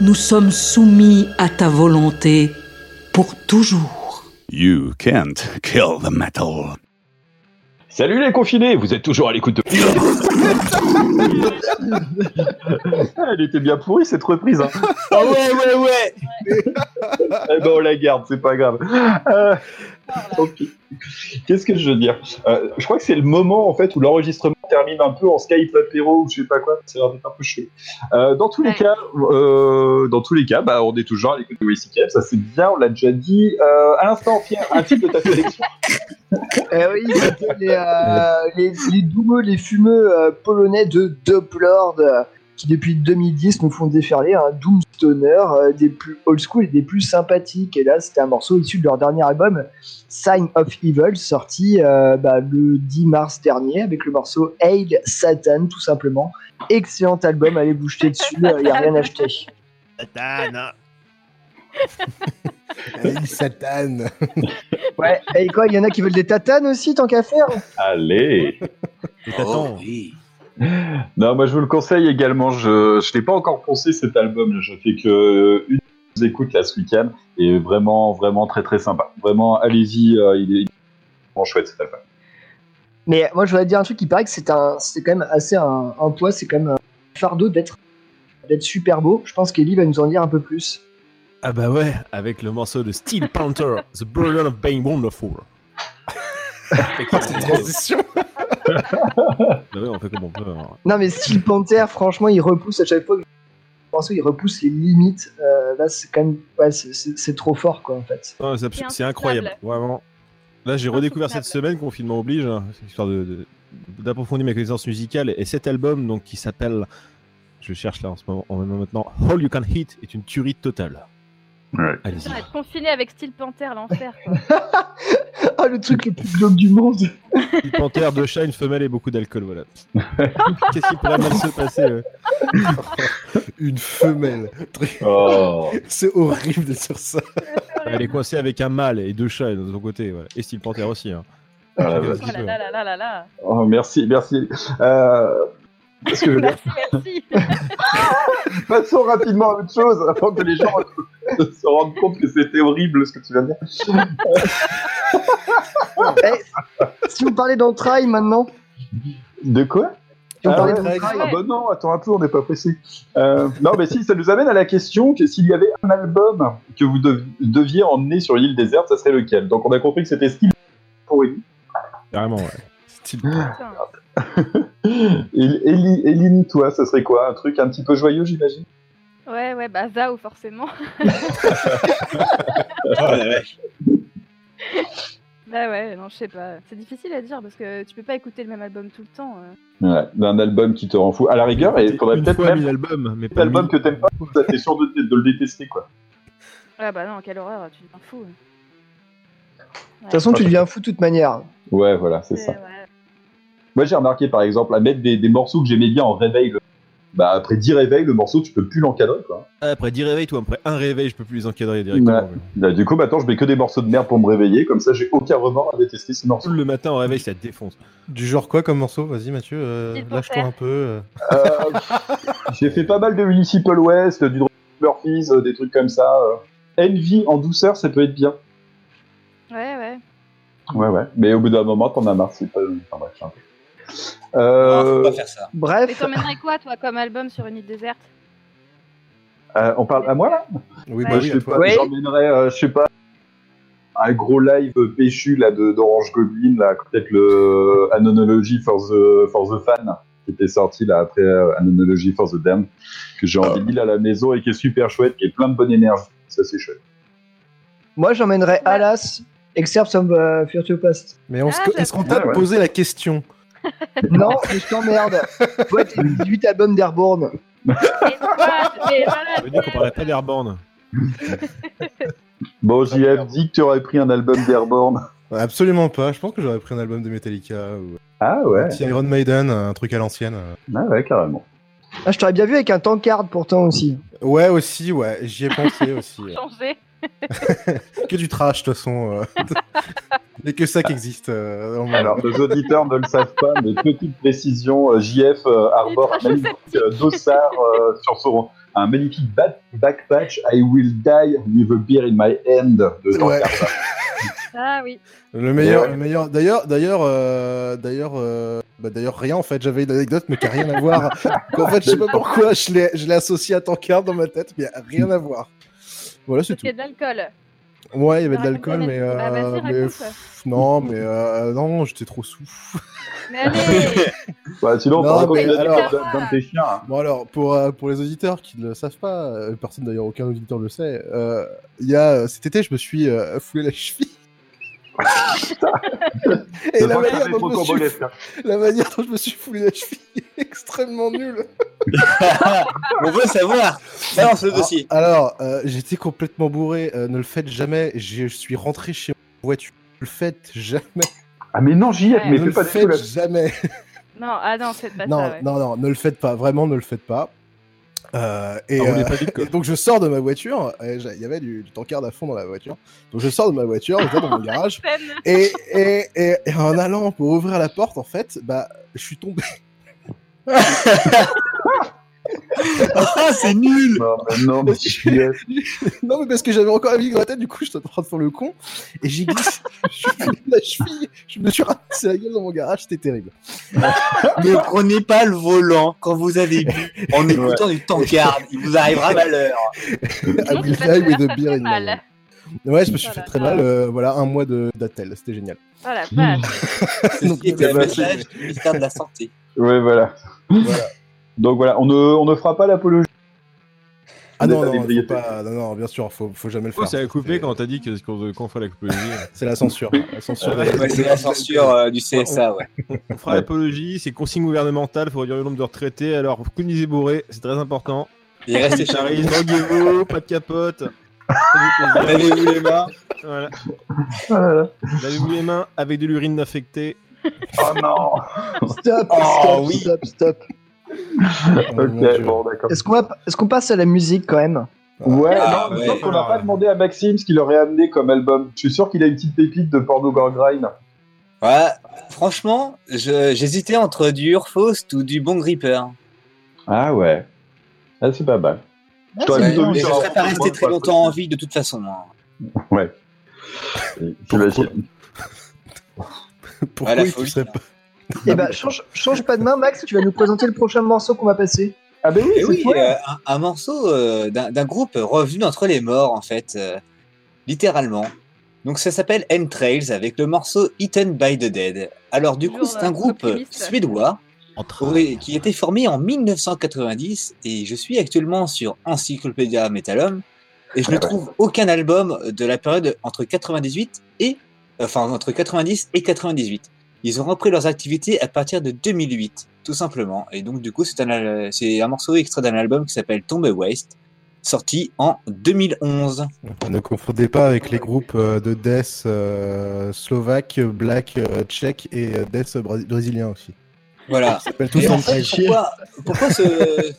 nous sommes soumis à ta volonté pour toujours. You can't kill the metal. Salut les confinés, vous êtes toujours à l'écoute de. Elle était bien pourrie cette reprise. Hein. Ah ouais, ouais, ouais. eh ben on la garde, c'est pas grave. Euh, Qu'est-ce que je veux dire? Euh, Je crois que c'est le moment en fait où l'enregistrement termine un peu en Skype apéro ou je sais pas quoi. C'est un peu chaud. Euh, dans tous les cas, euh, dans tous les cas, bah, on est toujours à l'écoute de WCKF, ça c'est bien, on l'a déjà dit. Euh, à l'instant, Pierre, un titre de ta sélection. Eh oui, c'était les, euh, les, les doumeux, les fumeux euh, polonais de Doplord euh, qui depuis 2010 nous font déferler un Doom Stoner euh, des plus old school et des plus sympathiques. Et là, c'était un morceau issu de leur dernier album, Sign of Evil, sorti euh, bah, le 10 mars dernier avec le morceau Hail Satan, tout simplement. Excellent album, allez vous jeter dessus, il n'y a rien à acheter. Satan. Hey, Satan. Ouais, et quoi, il y en a qui veulent des tatanes aussi, tant qu'à faire? Allez Oh, Non, moi je vous le conseille également. Je je l'ai pas encore pensé cet album. Je fais que une écoute là ce week-end et vraiment vraiment très très sympa. Vraiment, allez-y. euh, il est vraiment chouette cet album. Mais moi, je voudrais dire un truc qui paraît que c'est un, c'est quand même assez un, un poids, c'est quand même un fardeau d'être, d'être super beau. Je pense qu'Ellie va nous en dire un peu plus. Ah bah ouais, avec le morceau de Steel Panther, The Burden of Being Wonderful. Cette transition. Bah ouais, on fait comme on peut. hein. Non, mais Steel Panther, franchement, il repousse à chaque fois que je pense il repousse les limites. Euh, là, c'est quand même, ouais, c'est, trop fort, quoi, en fait. C'est incroyable, vraiment. Là, j'ai redécouvert cette semaine, confinement oblige, hein, histoire de- de- d'approfondir mes connaissances musicales. Et cet album, donc, qui s'appelle, je cherche là en ce moment, en même maintenant, All You Can Hit, est une tuerie totale. Allez-y. Putain, être confiné avec Steel Panther, l'enfer. Ah, le truc le plus glauque du monde. Une panthère, deux chats, une femelle et beaucoup d'alcool, voilà. Qu'est-ce qui pourrait mal se passer euh Une femelle. Oh. C'est horrible de dire ça. Elle est coincée avec un mâle et deux chats de son côté, voilà. Et Steel Panther aussi. Hein. Ah, Chacun ce qu'il là peut. là là là là là. Oh, merci, merci. Euh, Qu'est-ce que je veux dire Merci. Passons rapidement à autre chose avant que les gens se rendent compte que c'était horrible ce que tu viens de dire. Eh, si vous parlez d'entrailles maintenant, De quoi? Si on ah, ouais, ah bah non, attends un peu, on n'est pas pressé. Euh, non, mais si, ça nous amène à la question que s'il y avait un album que vous dev- deviez emmener sur l'île déserte, ça serait lequel? Donc on a compris que c'était Style pour Ellie. Carrément, ouais. Eline, toi, ça serait quoi Un truc un petit peu joyeux, j'imagine? Ouais, ouais, bah Zao, forcément. Bah ouais, non, je sais pas. C'est difficile à dire parce que tu peux pas écouter le même album tout le temps. euh. Ouais, d'un album qui te rend fou. À la rigueur, il faudrait peut-être même mille albums, mais pas album que t'aimes pas, t'es sûr de, de le détester, quoi. Ah bah non, quelle horreur, tu deviens fou. De toute façon, tu deviens fou de toute manière. Ouais, voilà, c'est ça. Ouais. Moi, j'ai remarqué, par exemple, à mettre des, des morceaux que j'aimais bien en réveil. le- Bah, après 10 réveils, le morceau, tu peux plus l'encadrer, quoi. Ah, Après 10 réveils, toi, après un réveil, je peux plus les encadrer directement. Bah, du coup, maintenant, je mets que des morceaux de merde pour me réveiller, comme ça, j'ai aucun remords à détester ces morceaux. Le matin, au réveil, ça te défonce. Du genre quoi comme morceau? Vas-y Mathieu, euh, lâche-toi un peu. euh. Euh, j'ai fait pas mal de Municipal West, du Murphys, des trucs comme ça. Envy en douceur, ça peut être bien. Ouais, ouais. Ouais, ouais. Mais au bout d'un moment, t'en as marre, c'est pas. Enfin, bref, un peu. Euh, faut pas faire ça. Mais Bref, t'emmènerais quoi, toi, comme album sur une île déserte? Euh, on parle à moi là? Oui, bah oui, je à sais toi. pas, Oui. j'emmènerais, euh, je sais pas, un gros live péchu là de d'Orange Goblin, là, peut-être le Anonology for the for the fan qui était sorti là après euh, Anonology for the Damned, que j'ai en vinyle à la maison et qui est super chouette, qui est plein de bonne énergie. Ça c'est chouette. moi j'emmènerais Alas, Excerpt of uh, Future Past. Mais Ah, est-ce qu'on t'a Ouais, ouais. posé la question? Non, mais je t'emmerde. Ouais, t'es 18 albums d'Airborne. Mais veut dire qu'on parlait pas d'Airborne. Bon, JF, dis que tu aurais pris un album d'Airborne. Absolument pas. Je pense que j'aurais pris un album de Metallica ou Ah ouais. un petit Iron Maiden, un truc à l'ancienne. Ah ouais, carrément. Ah, je t'aurais bien vu avec un tankard pourtant aussi. Ouais, aussi, ouais. J'y ai pensé aussi. Changer. que du trash, de toute façon. euh. N'y a que ça qui existe. euh. Alors, nos auditeurs ne le savent pas, mais petite précision, euh, JF euh, arbore un magnifique euh, dossard euh, sur son un magnifique back- backpatch I will die with a beer in my hand de Ouais. Jean-Pierre. Ah oui. Le meilleur, Ouais. le meilleur. D'ailleurs, d'ailleurs, euh, d'ailleurs, euh, bah, d'ailleurs, rien en fait. J'avais une anecdote, mais qui a rien à voir. en fait, je sais pas pourquoi je l'ai, je l'ai associé à Tankard dans ma tête, mais rien à voir. Voilà, c'est Parce qu'il y a de l'alcool. Ouais, il y avait de l'alcool, mais, anecdote. Bah, euh, mais raconte. pff, non, mais euh, non, j'étais trop sous. Mais allez Ouais, sinon, Non, mais l'anecdote alors- d'un d'un de tes chiens. hein. Bon alors, pour, euh, pour les auditeurs qui ne le savent pas, personne d'ailleurs, aucun auditeur le sait, euh, il y a, cet été, je me suis euh, foulé la cheville. Et la manière, dont je me suis, la manière dont je me suis foulé la cheville est extrêmement nulle. On veut savoir. Balance le dossier. Alors, euh, j'étais complètement bourré, euh, ne le faites jamais, je suis rentré chez ma voiture, ne le faites jamais. Ah mais non, JF, mais ne fais le pas faites jamais. Non, ah non, c'est pas non, ça. ouais. non, non, ne le faites pas, vraiment ne le faites pas. Euh, et, Ah, euh, et donc je sors de ma voiture, il y avait du, du tankard à fond dans la voiture. Donc je sors de ma voiture, je vais dans mon garage, et, et, et, et en allant pour ouvrir la porte, en fait, bah, je suis tombé. Ah, c'est nul Non, mais non, mais JF. non, mais parce que j'avais encore la vie dans la tête, du coup, j'étais en train de faire le con, et j'ai glissé, je suis la cheville, je me suis ramassé la gueule dans mon garage, c'était terrible. Ne prenez pas le volant quand vous avez bu en écoutant du tankard. Il vous arrivera malheur. I will die with a beer in my. Ouais, je me suis fait très mal, euh, voilà, un mois de d'attel, c'était génial. Oh la vache. Donc, un bah, message du ministère de la Santé. Ouais, voilà. Donc voilà, on ne, on ne fera pas l'apologie. Ah non, non, faut pas, non, non, bien sûr, faut, faut jamais le Oh, faire. ça a coupé quand t'as dit qu'on qu'on ferait l'apologie. C'est la censure. La censure Ouais, Ouais, la censure euh, du CSA, ouais. On fera l'apologie, c'est consigne gouvernementale, faut réduire le nombre de retraités, alors conduisez bourré, c'est très important. Chez Charlie, vous. droguez-vous, pas de capote. Lavez-vous les mains. Voilà. Oh là là. Lavez-vous les mains avec de l'urine affectée. Oh non Stop, Oh, stop, oui. stop, stop. Oh, mon Ok, Dieu. bon, d'accord. Est-ce qu'on va- est-ce qu'on passe à la musique quand même? Ouais, Ah, non, ouais. qu'on n'a pas demandé à Maxime ce qu'il aurait amené comme album. Je suis sûr qu'il a une petite pépite de porno grind. Ouais, franchement, je- j'hésitais entre du Urfaust ou du Bon Gripper. Ah ouais. Ah, c'est pas mal. Ah, je un serais pas resté très longtemps en vie de toute façon. hein. Ouais. J'imagine. Pourquoi la il serait pas Eh ben, change, change pas de main, Max, tu vas nous présenter le prochain morceau qu'on va passer. Ah ben oui, c'est oui, euh, un, un morceau euh, d'un groupe revenu entre les morts, en fait, euh, littéralement. Donc ça s'appelle Entrails avec le morceau Eaten by the Dead. Alors du coup, c'est un groupe optimiste. suédois Entre... oui, qui a été formé en 1990 et je suis actuellement sur Encyclopédia Metallum et je ne trouve aucun album de la période entre 98 et enfin entre 90 et 98. Ils ont repris leurs activités à partir de 2008, tout simplement. Et donc du coup, c'est un al- c'est un morceau extrait d'un album qui s'appelle Tomb Waste, sorti en 2011. Ne confondez pas avec les groupes euh, de death euh, slovaque, black, euh, tchèque et euh, death brésilien aussi. Voilà. Et en fait, pourquoi, pourquoi ce,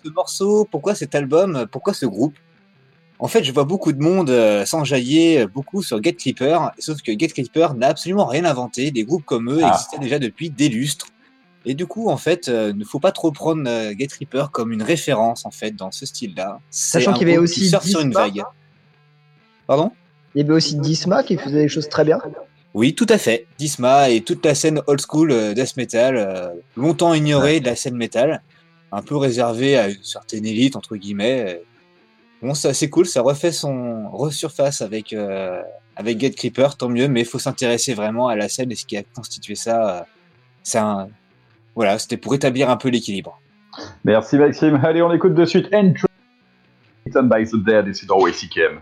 ce morceau, pourquoi cet album, pourquoi ce groupe? En fait, je vois beaucoup de monde euh, s'enjailler euh, beaucoup sur Get Creeper, sauf que Get Creeper n'a absolument rien inventé. Des groupes comme eux Ah. existaient déjà depuis des lustres. Et du coup, en fait, euh, ne faut pas trop prendre euh, comme une référence en fait dans ce style-là. Sachant qu'il y avait aussi surfe sur une Disma. vague. Pardon? Il y avait aussi Disma qui faisait des choses très bien. Oui, tout à fait. Disma et toute la scène old school euh, death metal, euh, longtemps ignorée de la scène metal, un peu réservée à une certaine élite, entre guillemets. Bon, c'est assez cool, ça refait son resurface avec, euh, avec Get Creeper, tant mieux, mais il faut s'intéresser vraiment à la scène et ce qui a constitué ça. euh, c'est un... Voilà, c'était pour établir un peu l'équilibre. Merci Maxime. Allez, on écoute de suite Entry. Eaten by the Dead et c'est dans WCKM.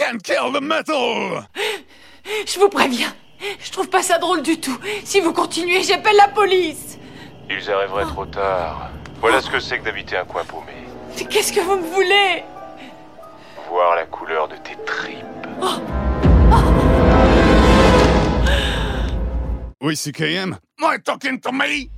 Merde, metal Je vous préviens, je trouve pas ça drôle du tout. Si vous continuez, j'appelle la police. Ils arriveraient trop tard. Voilà ce que c'est que d'habiter un coin paumé. Mais qu'est-ce que vous me voulez? Voir la couleur de tes tripes. Oui, CKM Am I talking to me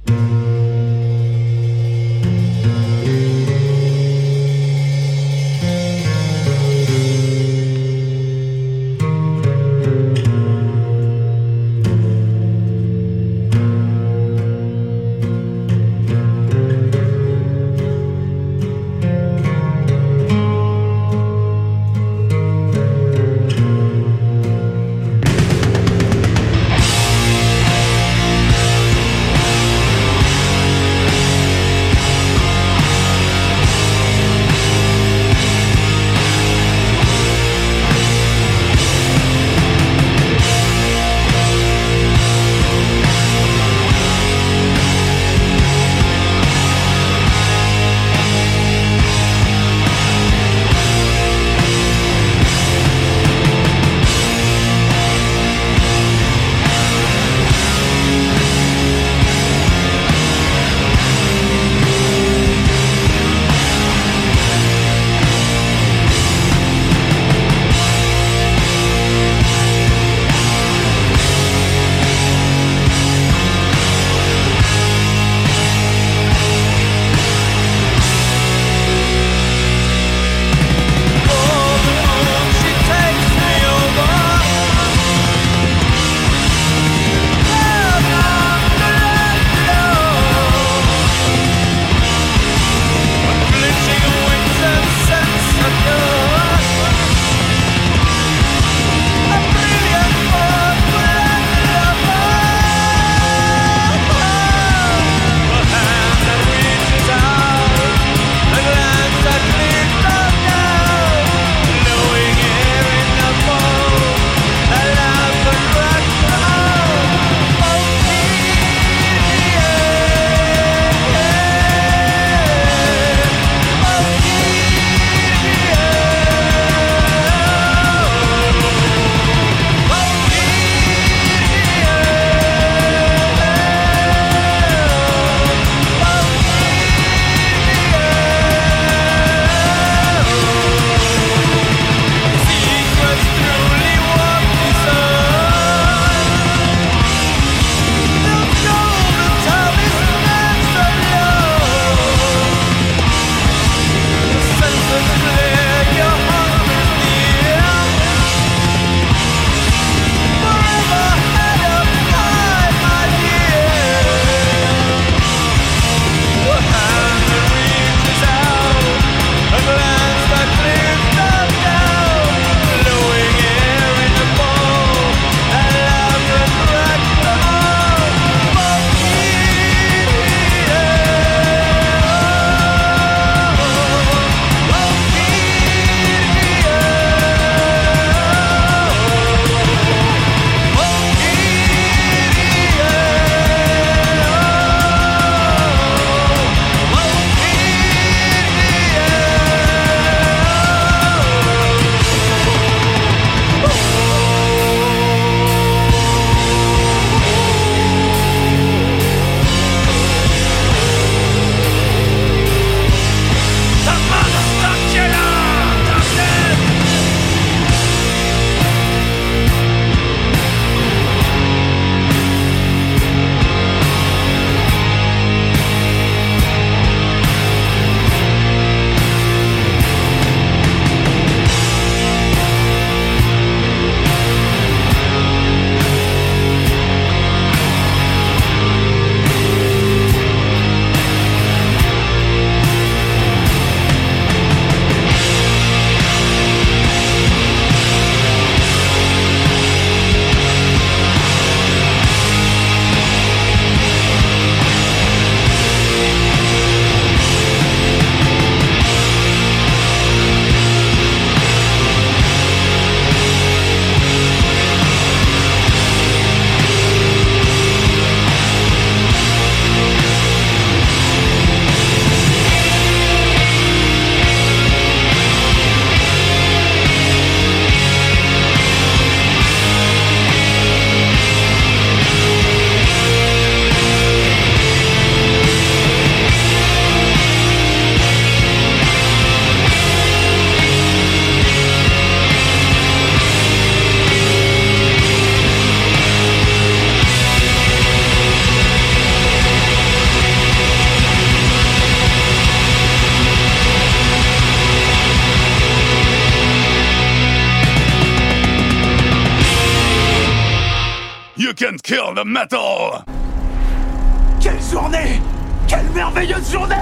Quelle journée! Quelle merveilleuse journée!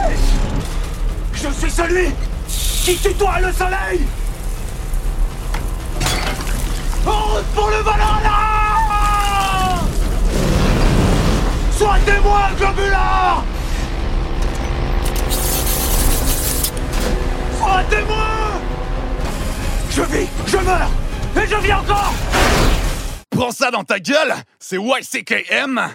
Je suis celui qui tutoie le soleil! En route pour le Valhalla! Sois témoin, Globular! Sois témoin Je vis, je meurs, et je vis encore! Prends ça dans ta gueule! C'est YCKM!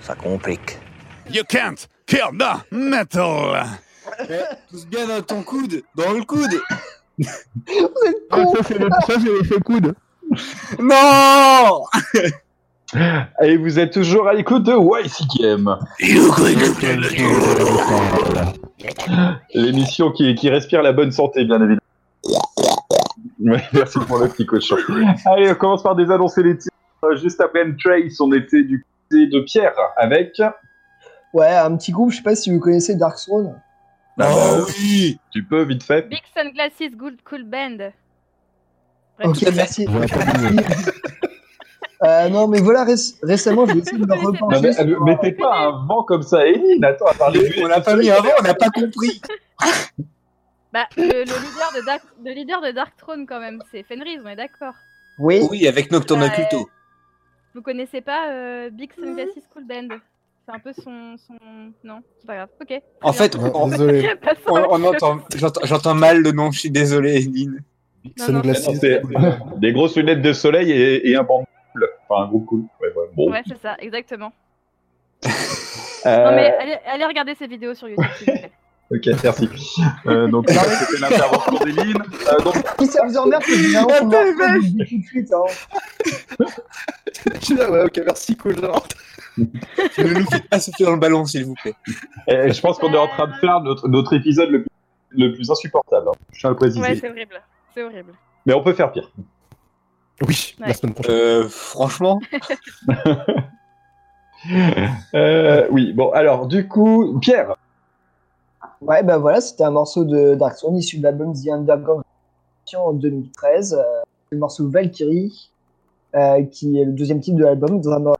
Ça complique. You can't Kerda Metal. Tous bien dans ton coude, dans le coude. Ah, ça, c'est le- ça, c'est l'effet coude. Non Et vous êtes toujours à l'écoute de YCKM. L'émission qui, qui respire la bonne santé, bien évidemment. Ouais, merci pour le petit cochon. Allez, on commence par déannoncer les titres. Juste après Trace, on était du de Pierre avec. Ouais, un petit groupe, je sais pas si vous connaissez Dark Throne. Oh oui Tu peux, vite fait. Big Sunglasses Good Cool Band. Ok, merci. Euh, non, mais voilà, réc- récemment, j'ai essayé de me Non, repencher. mais, euh, mettez pas un vent comme ça, Eline. Attends, à parler On n'a pas mis un vent, on n'a pas compris. Bah, le, le leader de Dark, le leader de Dark Throne, quand même, c'est Fenris, on est d'accord. Oui. Oui, avec Nocturne Ouais. Vous connaissez pas euh, Big Sunglasses Cool Band? C'est un peu son, son... Non, c'est pas grave. Ok. En fait, on, Désolé. Entend, j'entends, mal le nom, je suis désolé. Non, c'est des grosses lunettes de soleil et, et un bandeau cool. Enfin, un groupe cool. Ouais, ouais, bon. Ouais, c'est ça, exactement. Euh, Non, mais allez, allez regarder ces vidéos sur YouTube, s'il vous plaît. Ok, merci. Euh, donc, ça, c'était l'intervention d'Eline. Euh, donc, Si ça vous emmerde, c'est bien, on va tout de suite. Hein. Je suis là, ouais, ok, merci, cool. Ne nous faites pas souffler dans le ballon, s'il vous plaît. eh, je pense qu'on est en train de faire notre, notre épisode le plus, le plus insupportable. hein. Je tiens à le préciser. Ouais, c'est horrible. C'est horrible. Mais on peut faire pire. Oui, Ouais. la semaine prochaine. Euh, franchement, Euh, oui, bon, alors, du coup, Pierre. Ouais, bah voilà, c'était un morceau de Dark Throne issu de l'album The Underground en 2013. euh, le morceau Valkyrie, euh, qui est le deuxième titre de l'album, dans un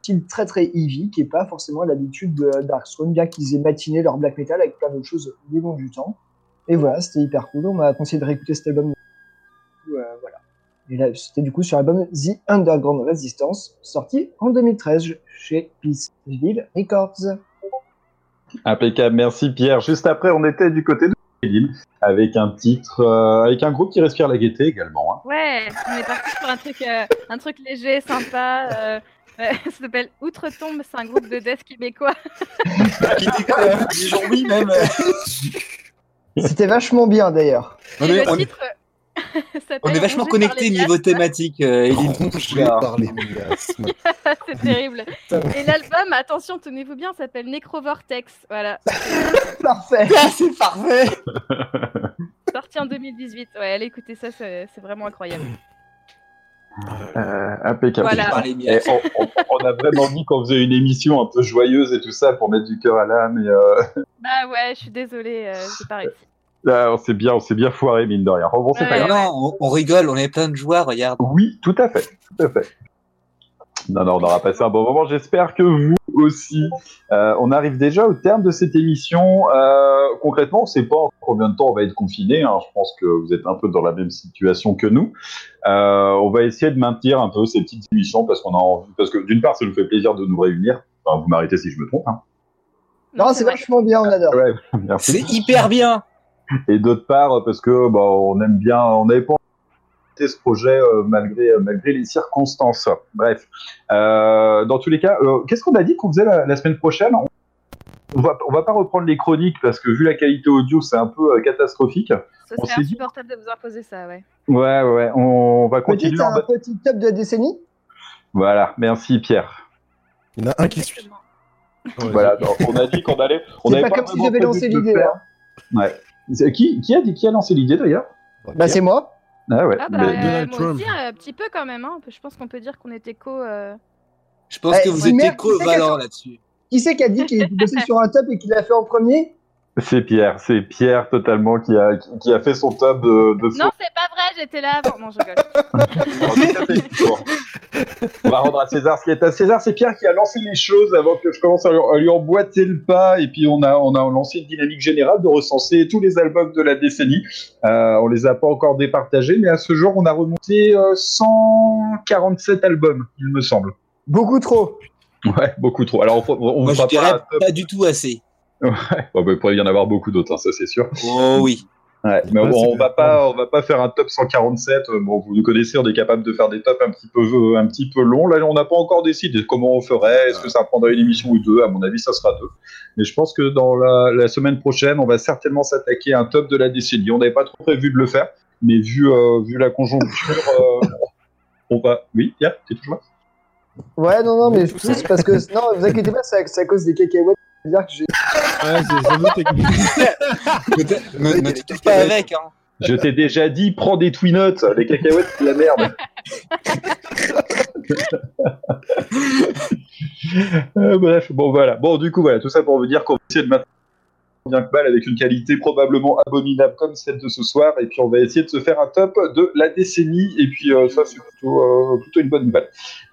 style très très heavy, qui est pas forcément l'habitude de Dark Throne, bien qu'ils aient matiné leur black metal avec plein d'autres choses le long du temps. Et voilà, c'était hyper cool. On m'a conseillé de réécouter cet album. Euh, voilà. Et là, c'était du coup sur l'album The Underground Resistance, sorti en 2013 chez Peaceville Records. Impeccable, merci Pierre. Juste après, on était du côté de avec un titre, euh, avec un groupe qui respire la gaieté également. hein. Ouais, on est parti sur un truc, euh, un truc léger, sympa. Euh, ça s'appelle Outre-Tombe, c'est un groupe de death québécois. qui oui même. C'était vachement bien d'ailleurs. Et le titre on est vachement les niveau thématique, euh, Eline. Congelé par les miasmes. c'est terrible. Et l'album, attention, tenez-vous bien, s'appelle Necrovortex. Voilà. Parfait. Ah, c'est parfait Sorti en 2018. Ouais, allez écouter ça, c'est c'est vraiment incroyable. Euh, impeccable. Voilà. Et miasmes. on, on- on a vraiment dit qu'on faisait une émission un peu joyeuse et tout ça pour mettre du cœur à l'âme. Et euh, Bah ouais, je suis désolée, euh, pas réussi. Là, on s'est bien, on s'est bien foiré mine de rien. Bon, bon, c'est pas grave. Non, on, on rigole, on est plein de joie, regarde. Oui, tout à fait, tout à fait. Non, non, on aura passé un bon moment. J'espère que vous aussi. Euh, on arrive déjà au terme de cette émission. Euh, concrètement, on ne sait pas combien de temps on va être confiné. hein. Je pense que vous êtes un peu dans la même situation que nous. Euh, on va essayer de maintenir un peu ces petites émissions parce qu'on a envie, parce que d'une part, ça nous fait plaisir de nous réunir. Enfin, vous m'arrêtez si je me trompe. hein. Non, c'est vachement bien, on adore. Ouais. C'est hyper bien Et d'autre part, parce que bah, on aime bien, on n'avait pas ce projet euh, malgré, euh, malgré les circonstances. Bref, Euh, dans tous les cas, euh, qu'est-ce qu'on a dit qu'on faisait la, la semaine prochaine? On, va, on va pas reprendre les chroniques parce que vu la qualité audio, c'est un peu euh, catastrophique. Ce On serait dit, insupportable de vous imposer ça, ouais. ouais, ouais, on va continuer. en un petit top de la décennie. Voilà, merci Pierre. Il y en a un qui suit. Voilà, donc, on a dit qu'on allait. On C'est avait pas comme si j'avais lancé l'idée. hein. Ouais. C'est- Qui, qui, a dit, qui a lancé l'idée d'ailleurs Bah, c'est moi. Ah ouais. Ah bah, mais- euh, moi aussi, un petit peu quand même. Hein. Je pense qu'on peut dire qu'on était co... euh, Je pense Eh, que vous c'est équivalents qui a- là-dessus. Qui c'est qui a dit qu'il bossait sur un top et qu'il l'a fait en premier? C'est Pierre, c'est Pierre totalement qui a, qui, a fait son top de, de Non, c'est pas j'étais là avant. Non, je rigole. On va rendre à César ce qui est à César. C'est Pierre qui a lancé les choses avant que je commence à lui, emboîter le pas. Et puis on a, on a lancé une dynamique générale de recenser tous les albums de la décennie. Euh, on les a pas encore départagés, mais à ce jour, on a remonté euh, 147 albums, il me semble. Beaucoup trop. Ouais, beaucoup trop. Alors on, on, Moi, je fera dirais pas top. pas du tout assez. Ouais, bon, bah, il pourrait y en avoir beaucoup d'autres, hein, ça c'est sûr. Oh oui. Ouais, mais bon, on va pas, on va pas faire un top 147. euh, Bon, vous nous connaissez, on est capable de faire des tops un petit peu, euh, un petit peu longs. Là, on n'a pas encore décidé comment on ferait. Est-ce que ça prendrait une émission ou deux? À mon avis, ça sera deux. Mais je pense que dans la, la semaine prochaine, on va certainement s'attaquer à un top de la décennie. On n'avait pas trop prévu de le faire, mais vu, euh, vu la conjoncture, euh, on va. Oui, Pierre, t'es toujours là? Ouais, non, non, mais je c'est parce que. Non, vous inquiétez pas, c'est à, c'est à cause des cacahuètes. C'est-à-dire que j'ai. Ouais, c'est sans doute technique. Ne, ne te touche pas avec, hein. Je t'ai déjà dit, prends des Twinotes. Les cacahuètes, c'est de la merde. Euh, bref, bon voilà. Bon, du coup, voilà, tout ça pour vous dire qu'on va essayer de maintenir bien que mal avec une qualité probablement abominable comme celle de ce soir. Et puis, on va essayer de se faire un top de la décennie. Et puis, euh, ça, c'est plutôt, euh, plutôt une bonne nouvelle.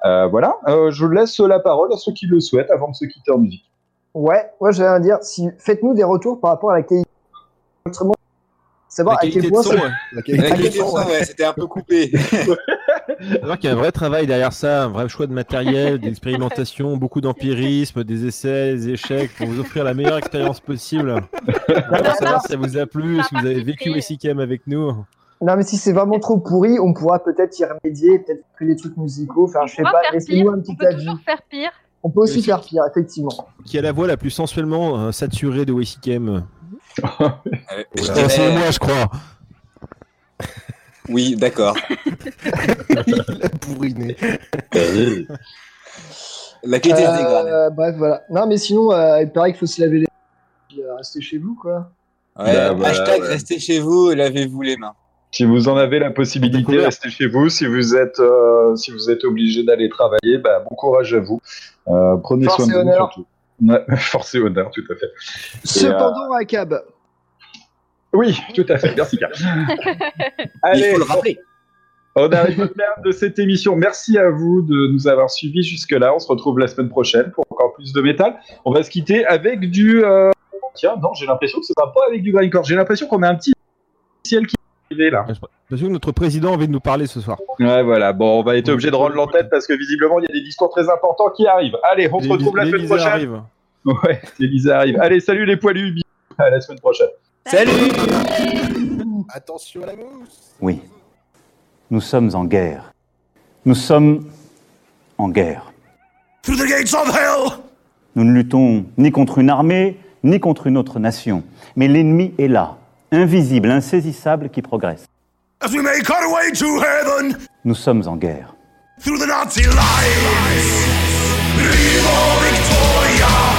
Euh, voilà, Euh, je laisse la parole à ceux qui le souhaitent avant de se quitter en musique. Ouais, moi j'allais à dire, si... faites-nous des retours par rapport à la qualité. Autrement, savoir La à quel de point son, c'est- ouais. La qualité de son, ouais, c'était un peu coupé. Alors qu'il y a un vrai travail derrière ça, un vrai choix de matériel, d'expérimentation, beaucoup d'empirisme, des essais, des échecs pour vous offrir la meilleure expérience possible. Pour savoir si ça vous a plu, si vous avez vécu Wessicam avec nous. Non, mais si c'est vraiment trop pourri, on pourra peut-être y remédier, peut-être créer des trucs musicaux, faire, je sais On peut pas, laissez-nous un on petit peut avis. toujours faire pire. On peut aussi faire pire, effectivement. Qui a la voix la plus sensuellement euh, saturée de Wessicam Je C'est moi, je crois. Oui, d'accord. Bourriné. La qualité se dégrade. Euh, bref, voilà. Non, mais sinon, euh, il paraît qu'il faut se laver les mains, puis, euh, rester chez vous, quoi. Ouais, Bah, voilà, hashtag ouais. restez chez vous, lavez-vous les mains. Si vous en avez la possibilité, restez chez vous. Si vous êtes, euh, si vous êtes obligé d'aller travailler, bah, bon courage à vous. Euh, prenez Force soin et de vous honneur. surtout. Ouais, force et honneur, tout à fait. Euh, Cependant, à cab. oui, tout à fait. Merci, Car. Allez, Il faut le rappeler. on arrive au terme de cette émission. Merci à vous de nous avoir suivis jusque-là. On se retrouve la semaine prochaine pour encore plus de métal. On va se quitter avec du. euh, Tiens, non, j'ai l'impression que ce sera pas avec du grindcore. J'ai l'impression qu'on a un petit ciel qui là. Parce que notre président a envie de nous parler ce soir. Ouais, voilà. Bon, on va être obligé de rendre l'antenne parce que visiblement, il y a des discours très importants qui arrivent. Allez, on se retrouve la semaine prochaine. arrivent. Ouais, l'Elysée arrive. Allez, salut les poilus. À la semaine prochaine. Salut Attention à la mousse. Oui. Nous sommes en guerre. Nous sommes en guerre. Through the gates of hell! Nous ne luttons ni contre une armée, ni contre une autre nation. Mais l'ennemi est là, invisible, insaisissable, qui progresse. As we make our way to heaven! Nous sommes en guerre. Through the Nazi lines! Viva Victoria!